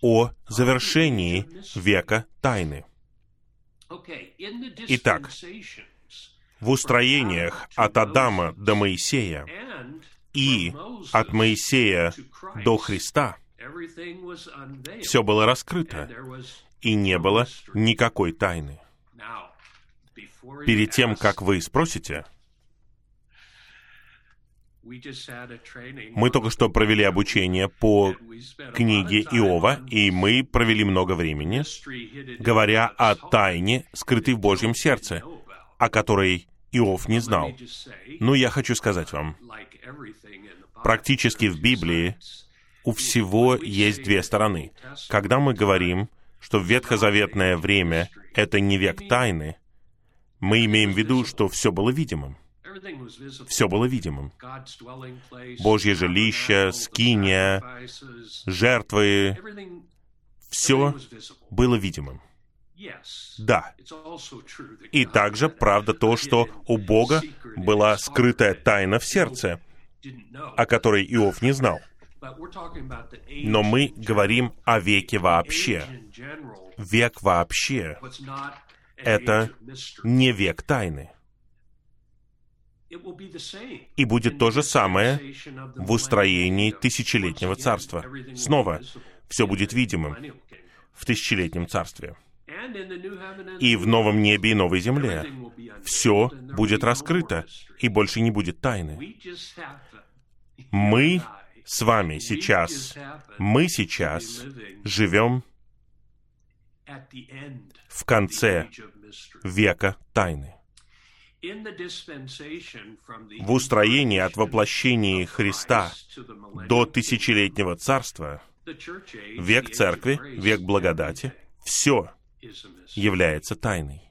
о завершении века тайны. Итак, в устроениях от Адама до Моисея и от Моисея до Христа все было раскрыто, и не было никакой тайны. Перед тем, как вы спросите, мы только что провели обучение по книге Иова, и мы провели много времени, говоря о тайне, скрытой в Божьем сердце, о которой Иов не знал. Но я хочу сказать вам, практически в Библии у всего есть две стороны. Когда мы говорим, что ветхозаветное время — это не век тайны, мы имеем в виду, что все было видимым. Все было видимым. Божье жилище, скиния, жертвы, все было видимым. Да. И также правда то, что у Бога была скрытая тайна в сердце, о которой Иов не знал. Но мы говорим о веке вообще. Век вообще — это не век тайны. И будет то же самое в устроении тысячелетнего царства. Снова, все будет видимым в тысячелетнем царстве. И в новом небе и новой земле все будет раскрыто, и больше не будет тайны. Мы с вами сейчас, мы сейчас живем в конце века тайны. В устроении от воплощения Христа до тысячелетнего царства, век церкви, век благодати, все является тайной.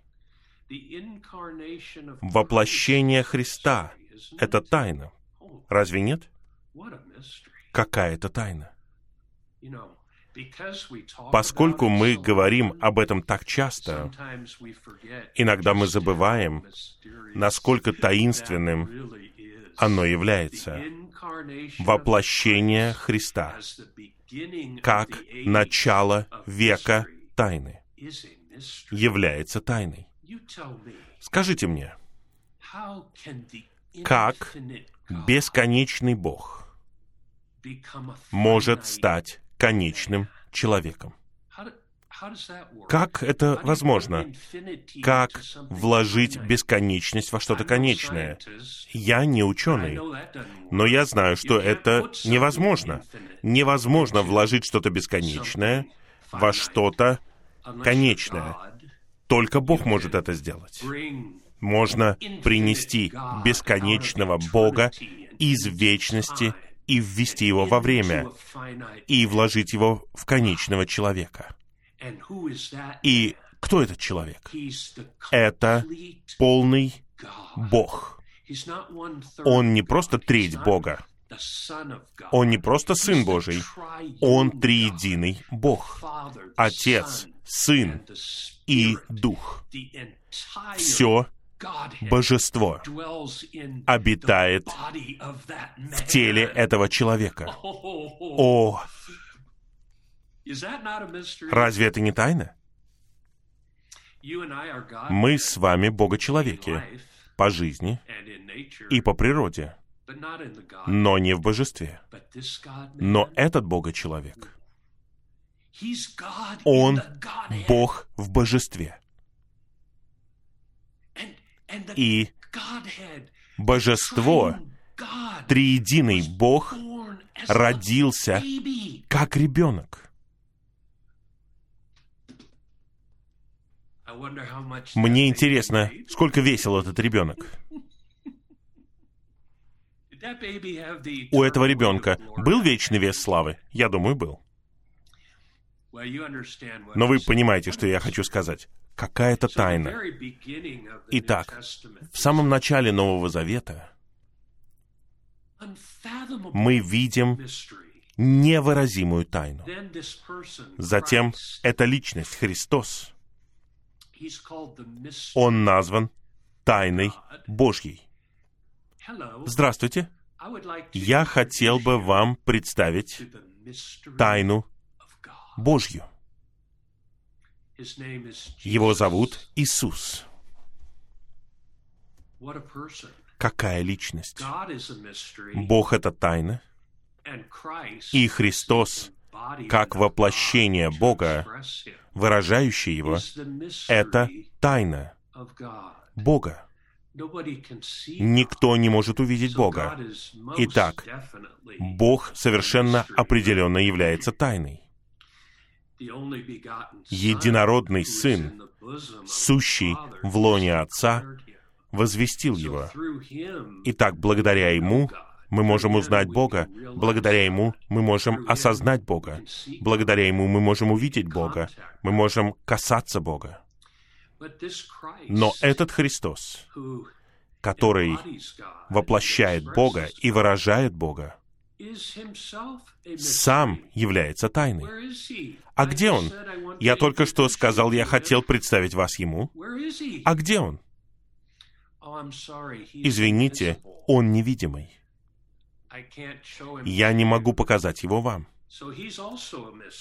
Воплощение Христа — это тайна. Разве нет? Какая это тайна? Поскольку мы говорим об этом так часто, иногда мы забываем, насколько таинственным оно является. Воплощение Христа как начало века тайны является тайной. Скажите мне, как бесконечный Бог может стать конечным человеком? Как это возможно? Как вложить бесконечность во что-то конечное? Я не ученый, но я знаю, что это невозможно. Невозможно вложить что-то бесконечное во что-то конечное. Только Бог может это сделать. Можно принести бесконечного Бога из вечности и ввести его во время, и вложить его в конечного человека. И кто этот человек? Это полный Бог. Он не просто треть Бога. Он не просто Сын Божий. Он триединый Бог. Отец, Сын и Дух. Все божество обитает в теле этого человека. О, разве это не тайна? Мы с вами Бога-человеки по жизни и по природе, но не в божестве. Но этот Бога-человек — он Бог в божестве. И божество, триединый Бог, родился как ребенок. Мне интересно, сколько весил этот ребенок? У этого ребенка был вечный вес славы? Я думаю, был. Но вы понимаете, что я хочу сказать. Какая-то тайна. Итак, в самом начале Нового Завета мы видим невыразимую тайну. Затем эта личность, Христос, Он назван тайной Божьей. Здравствуйте. Я хотел бы вам представить тайну Божью. Его зовут Иисус. Какая личность? Бог — это тайна, и Христос, как воплощение Бога, выражающий Его, это тайна Бога. Никто не может увидеть Бога. Итак, Бог совершенно определенно является тайной единородный Сын, сущий в лоне Отца, возвестил его. Итак, благодаря Ему Мы можем узнать Бога. Благодаря Ему мы можем осознать Бога. Благодаря Ему мы можем увидеть Бога. Мы можем касаться Бога. Но этот Христос, который воплощает Бога и выражает Бога, сам является тайной. А где он? Я только что сказал, я хотел представить вас ему. А где он? Извините, он невидимый. Я не могу показать его вам.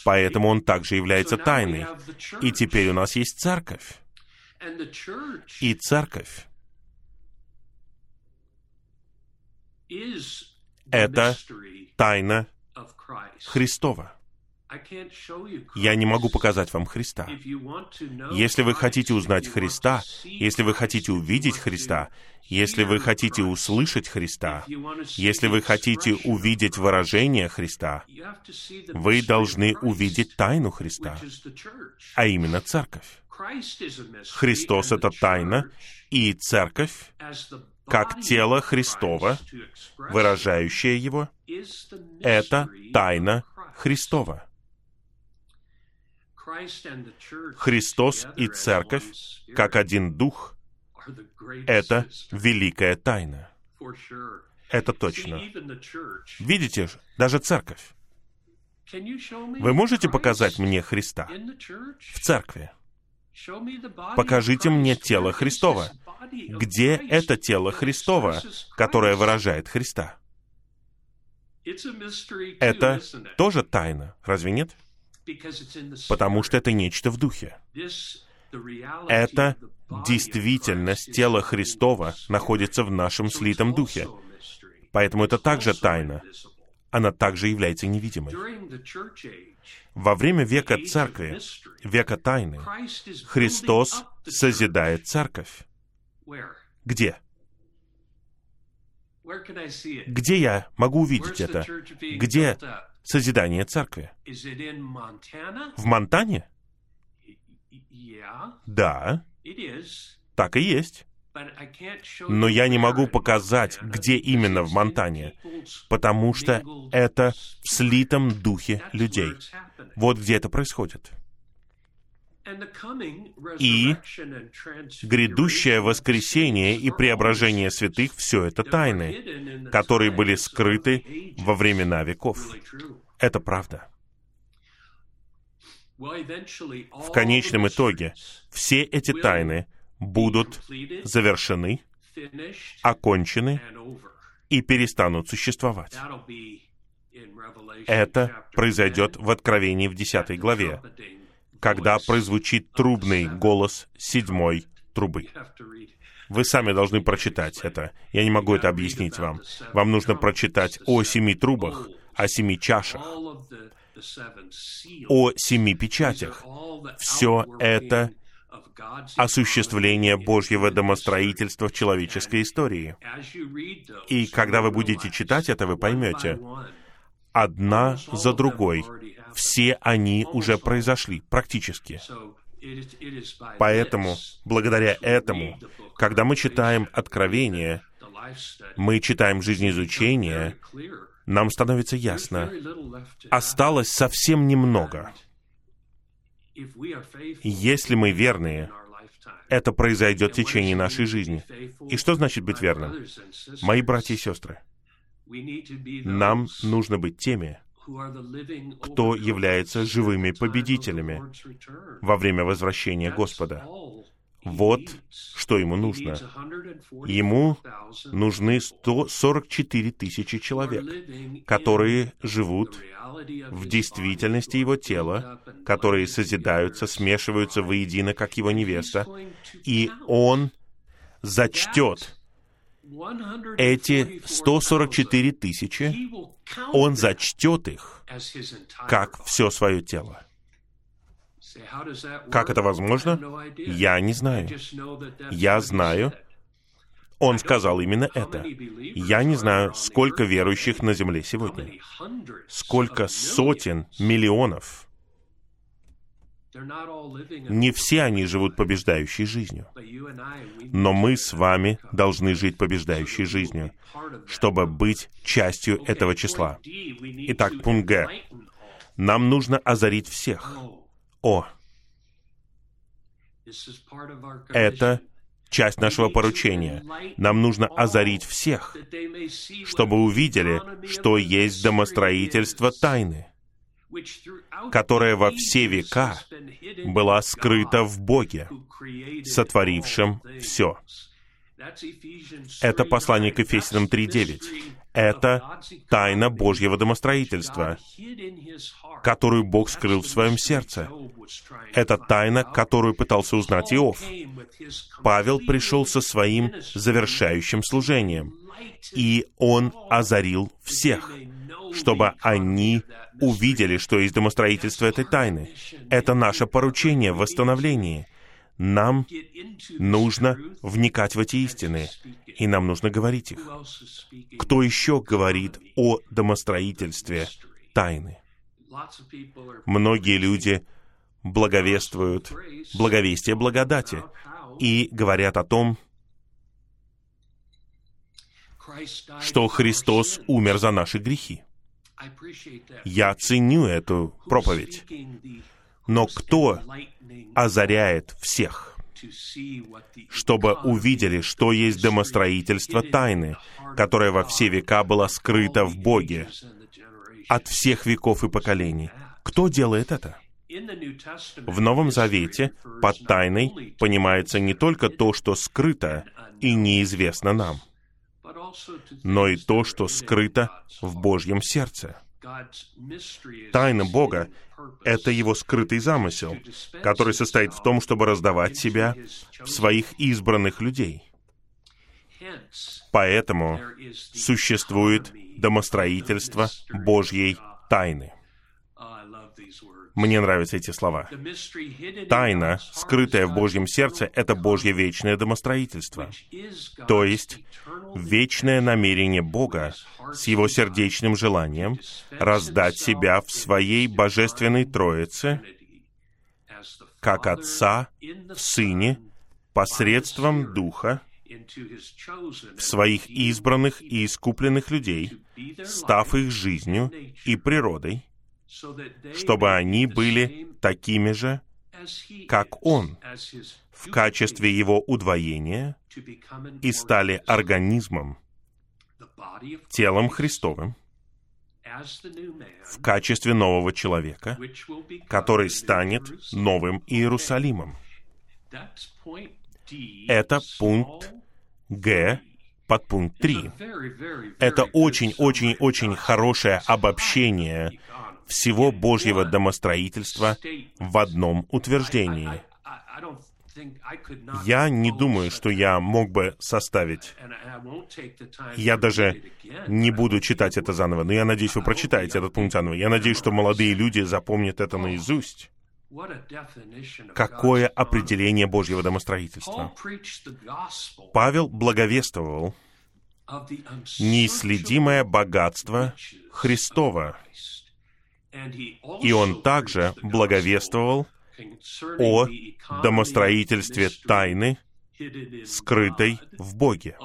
Поэтому он также является тайной. И теперь у нас есть церковь. И церковь — это тайна Христова. Я не могу показать вам Христа. Если вы хотите узнать Христа, если вы хотите увидеть Христа, если вы хотите услышать Христа, если вы хотите увидеть выражение Христа, вы должны увидеть тайну Христа, а именно церковь. Христос — это тайна, и церковь, как тело Христова, выражающее его, это тайна Христова. Христос и Церковь, как один Дух, это великая тайна. Это точно. Видите, даже Церковь. Вы можете показать мне Христа в Церкви? Покажите мне тело Христова. Где это тело Христова, которое выражает Христа? Это тоже тайна, разве нет? Потому что это нечто в духе. Это действительность тела Христова находится в нашем слитом духе. Поэтому это также тайна. Она также является невидимой. Во время века Церкви, века тайны, Христос созидает Церковь. Где? Где я могу увидеть это? Где созидание церкви? В Монтане? Да, так и есть. Но я не могу показать, где именно в Монтане, потому что это в слитом духе людей. Вот где это происходит. И грядущее воскресение и преображение святых — все это тайны, которые были скрыты во времена веков. Это правда. В конечном итоге все эти тайны будут завершены, окончены и перестанут существовать. Это произойдет в Откровении в 10 главе, когда прозвучит трубный голос седьмой трубы. Вы сами должны прочитать это. Я не могу это объяснить вам. Вам нужно прочитать о семи трубах, о семи чашах, о семи печатях. Все это осуществление Божьего домостроительства в человеческой истории. И когда вы будете читать это, вы поймете, одна за другой все они уже произошли практически. Поэтому, благодаря этому, когда мы читаем Откровение, мы читаем жизнеизучение, нам становится ясно, осталось совсем немного. Если мы верные, это произойдет в течение нашей жизни. И что значит быть верным? Мои братья и сестры, нам нужно быть теми, кто является живыми победителями во время возвращения Господа. Вот что ему нужно. Ему нужны 144 тысячи человек, которые живут в действительности его тела, которые созидаются, смешиваются воедино, как его невеста, и он зачтет эти 144 тысячи, он зачтет их как все свое тело. Как это возможно? Я не знаю. Я знаю, он сказал именно это. Я не знаю, сколько верующих на земле сегодня. Сколько сотен миллионов Не все они живут побеждающей жизнью. Но мы с вами должны жить побеждающей жизнью, чтобы быть частью этого числа. Итак, пункт Г. Нам нужно озарить всех. О, это часть нашего поручения. Нам нужно озарить всех, чтобы увидели, что есть домостроительство тайны, которое во все века была скрыта в Боге, сотворившем все. Это послание к Ефесянам 3.9. Это тайна Божьего домостроительства, которую Бог скрыл в своем сердце. Это тайна, которую пытался узнать Иов. Павел пришел со своим завершающим служением, и он озарил всех, чтобы они увидели, что есть домостроительство этой тайны. Это наше поручение в восстановлении — нам нужно вникать в эти истины, и нам нужно говорить их. Кто еще говорит о домостроительстве тайны? Многие люди благовествуют благовестие благодати и говорят о том, что Христос умер за наши грехи. Я ценю эту проповедь. Но кто озаряет всех, чтобы увидели, что есть домостроительство тайны, которое во все века было скрыто в Боге от всех веков и поколений. Кто делает это? В Новом Завете под тайной понимается не только то, что скрыто и неизвестно нам, но и то, что скрыто в Божьем сердце. Тайна Бога — это Его скрытый замысел, который состоит в том, чтобы раздавать себя в своих избранных людей. Поэтому существует домостроительство Божьей тайны. Мне нравятся эти слова. Тайна, скрытая в Божьем сердце, это Божье вечное домостроительство. То есть, вечное намерение Бога с Его сердечным желанием раздать себя в Своей Божественной Троице, как Отца в Сыне, посредством Духа, в своих избранных и искупленных людей, став их жизнью и природой, чтобы они были такими же, как Он, в качестве Его удвоения и стали организмом, телом Христовым, в качестве нового человека, который станет новым Иерусалимом. Это пункт Г под пункт 3. Это очень-очень-очень хорошее обобщение всего Божьего домостроительства в одном утверждении. Я не думаю, что я мог бы составить. Я даже не буду читать это заново, но я надеюсь, вы прочитаете этот пункт заново. Я надеюсь, что молодые люди запомнят это наизусть. Какое определение Божьего домостроительства? Павел благовествовал неисследимое богатство Христова и он также благовествовал о домостроительстве тайны, скрытой в Боге.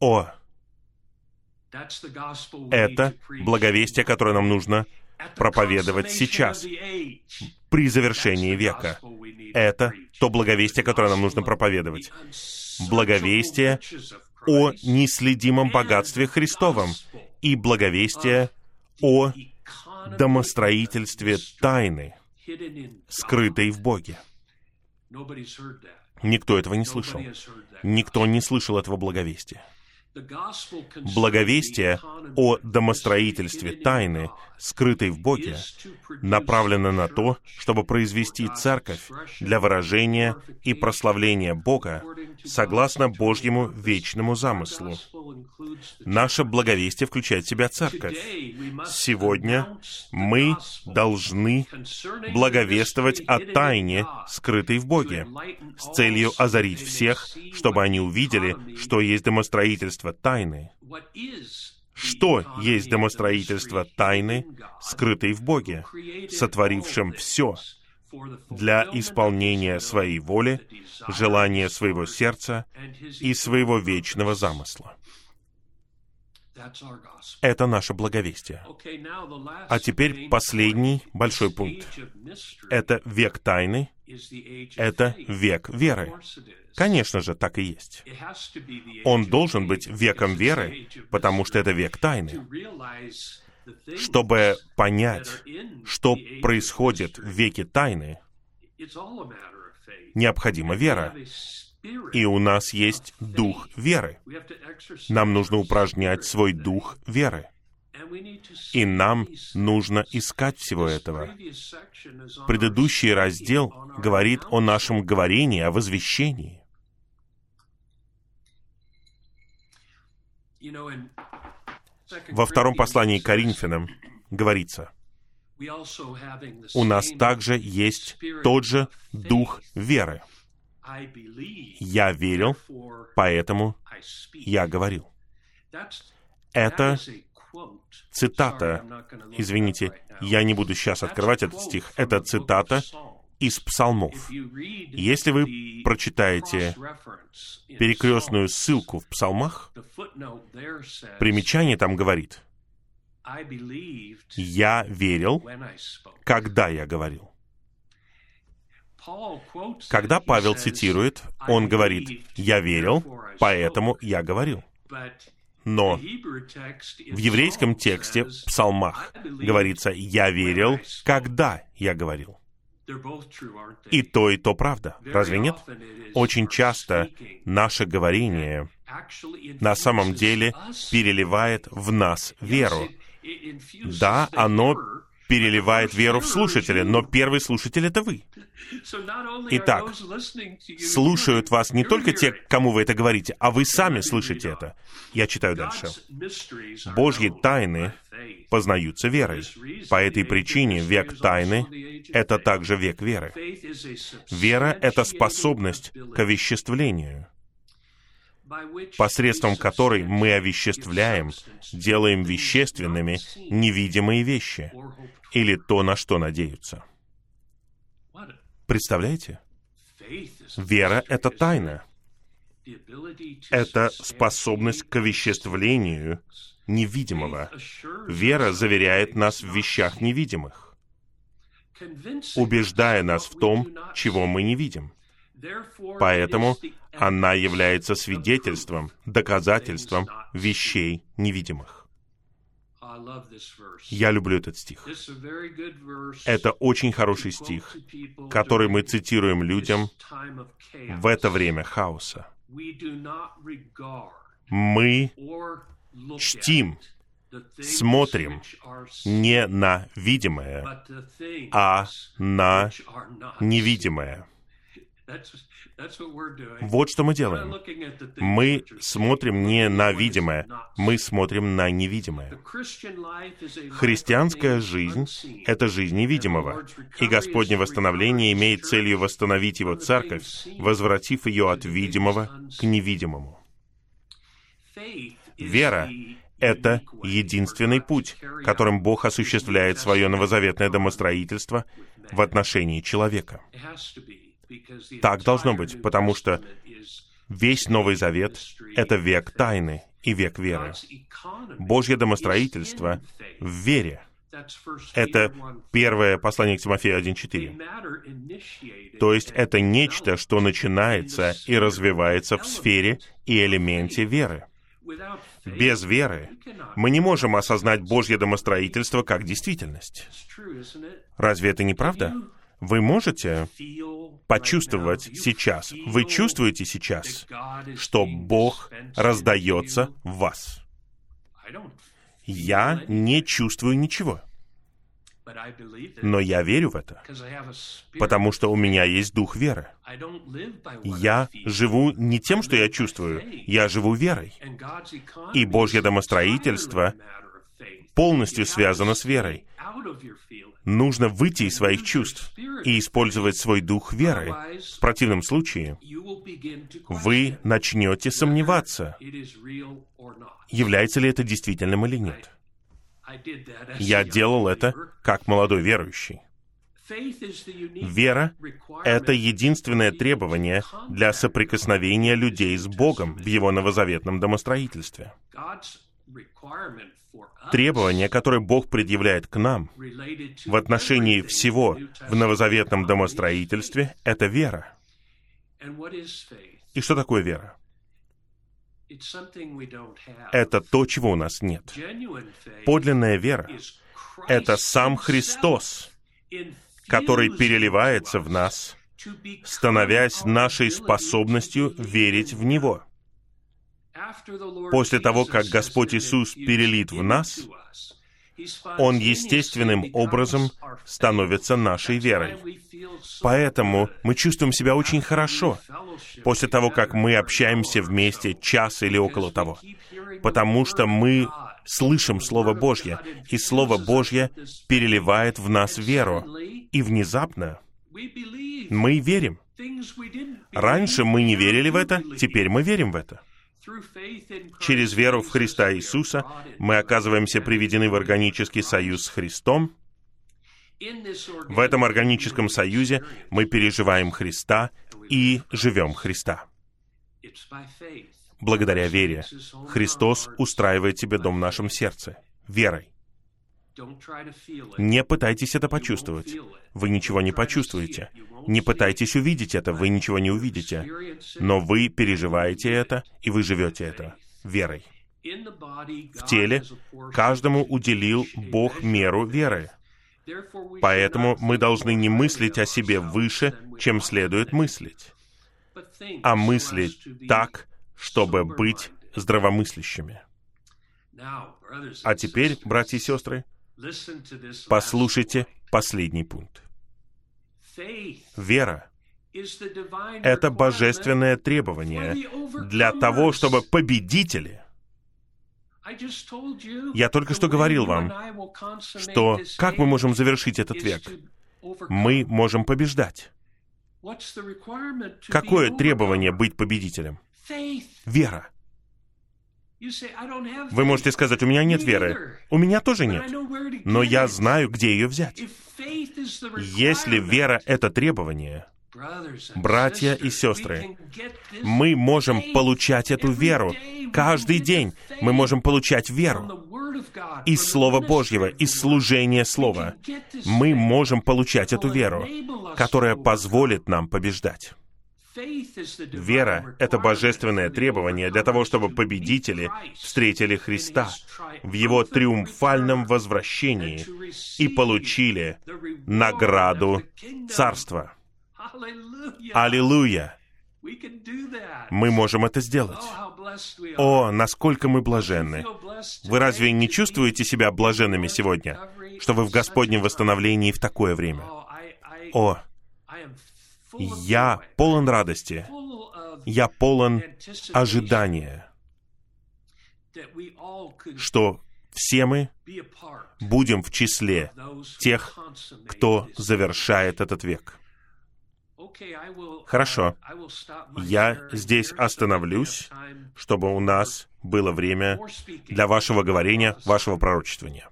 О, это благовестие, которое нам нужно проповедовать сейчас, при завершении века. Это то благовестие, которое нам нужно проповедовать. Благовестие о неследимом богатстве Христовом и благовестие о домостроительстве тайны, скрытой в Боге. Никто этого не слышал. Никто не слышал этого благовестия. Благовестие о домостроительстве тайны, скрытой в Боге, направлено на то, чтобы произвести церковь для выражения и прославления Бога согласно Божьему вечному замыслу. Наше благовестие включает в себя церковь. Сегодня мы должны благовествовать о тайне, скрытой в Боге, с целью озарить всех, чтобы они увидели, что есть домостроительство тайны. Что есть домостроительство тайны, скрытой в Боге, сотворившем все для исполнения своей воли, желания своего сердца и своего вечного замысла. Это наше благовестие. А теперь последний большой пункт. Это век тайны, это век веры. Конечно же, так и есть. Он должен быть веком веры, потому что это век тайны. Чтобы понять, что происходит в веке тайны, необходима вера. И у нас есть дух веры. Нам нужно упражнять свой дух веры. И нам нужно искать всего этого. Предыдущий раздел говорит о нашем говорении, о возвещении. Во втором послании к Коринфянам говорится, у нас также есть тот же дух веры. Я верил, поэтому я говорил. Это цитата, извините, я не буду сейчас открывать этот стих, это цитата из псалмов. Если вы прочитаете перекрестную ссылку в псалмах, примечание там говорит, «Я верил, когда я говорил». Когда Павел цитирует, он говорит, «Я верил, поэтому я говорил». Но в еврейском тексте, в псалмах, говорится «Я верил, когда я говорил». И то, и то правда. Разве нет? Очень часто наше говорение на самом деле переливает в нас веру. Да, оно переливает веру в слушателя, но первый слушатель — это вы. Итак, слушают вас не только те, кому вы это говорите, а вы сами слышите это. Я читаю дальше. Божьи тайны познаются верой. По этой причине век тайны — это также век веры. Вера — это способность к овеществлению, посредством которой мы овеществляем, делаем вещественными невидимые вещи или то, на что надеются. Представляете? Вера — это тайна. Это способность к овеществлению невидимого. Вера заверяет нас в вещах невидимых, убеждая нас в том, чего мы не видим. Поэтому она является свидетельством, доказательством вещей невидимых. Я люблю этот стих. Это очень хороший стих, который мы цитируем людям в это время хаоса. Мы чтим, смотрим не на видимое, а на невидимое. Вот что мы делаем. Мы смотрим не на видимое, мы смотрим на невидимое. Христианская жизнь — это жизнь невидимого, и Господне восстановление имеет целью восстановить Его церковь, возвратив ее от видимого к невидимому. Вера — это единственный путь, которым Бог осуществляет свое новозаветное домостроительство в отношении человека. Так должно быть, потому что весь Новый Завет — это век тайны и век веры. Божье домостроительство в вере. Это первое послание к Тимофею 1.4. То есть это нечто, что начинается и развивается в сфере и элементе веры. Без веры мы не можем осознать Божье домостроительство как действительность. Разве это не правда? Вы можете почувствовать сейчас, вы чувствуете сейчас, что Бог раздается в вас. Я не чувствую ничего. Но я верю в это, потому что у меня есть дух веры. Я живу не тем, что я чувствую, я живу верой. И Божье домостроительство полностью связано с верой нужно выйти из своих чувств и использовать свой дух веры. В противном случае вы начнете сомневаться, является ли это действительным или нет. Я делал это как молодой верующий. Вера — это единственное требование для соприкосновения людей с Богом в Его новозаветном домостроительстве. Требование, которое Бог предъявляет к нам в отношении всего в новозаветном домостроительстве, это вера. И что такое вера? Это то, чего у нас нет. Подлинная вера — это сам Христос, который переливается в нас, становясь нашей способностью верить в Него. После того, как Господь Иисус перелит в нас, Он естественным образом становится нашей верой. Поэтому мы чувствуем себя очень хорошо после того, как мы общаемся вместе час или около того, потому что мы слышим Слово Божье, и Слово Божье переливает в нас веру. И внезапно мы верим. Раньше мы не верили в это, теперь мы верим в это. Через веру в Христа Иисуса мы оказываемся приведены в органический союз с Христом. В этом органическом союзе мы переживаем Христа и живем Христа. Благодаря вере Христос устраивает тебе дом в нашем сердце. Верой. Не пытайтесь это почувствовать. Вы ничего не почувствуете. Не пытайтесь увидеть это, вы ничего не увидите. Но вы переживаете это, и вы живете это верой. В теле каждому уделил Бог меру веры. Поэтому мы должны не мыслить о себе выше, чем следует мыслить, а мыслить так, чтобы быть здравомыслящими. А теперь, братья и сестры, послушайте последний пункт. Вера — это божественное требование для того, чтобы победители я только что говорил вам, что как мы можем завершить этот век? Мы можем побеждать. Какое требование быть победителем? Вера. Вы можете сказать, у меня нет веры. У меня тоже нет. Но я знаю, где ее взять. Если вера — это требование, братья и сестры, мы можем получать эту веру каждый день. Мы можем получать веру из Слова Божьего, из служения Слова. Мы можем получать эту веру, которая позволит нам побеждать. Вера — это божественное требование для того, чтобы победители встретили Христа в Его триумфальном возвращении и получили награду Царства. Аллилуйя! Мы можем это сделать. О, насколько мы блаженны! Вы разве не чувствуете себя блаженными сегодня, что вы в Господнем восстановлении в такое время? О, я полон радости. Я полон ожидания, что все мы будем в числе тех, кто завершает этот век. Хорошо. Я здесь остановлюсь, чтобы у нас было время для вашего говорения, вашего пророчествования.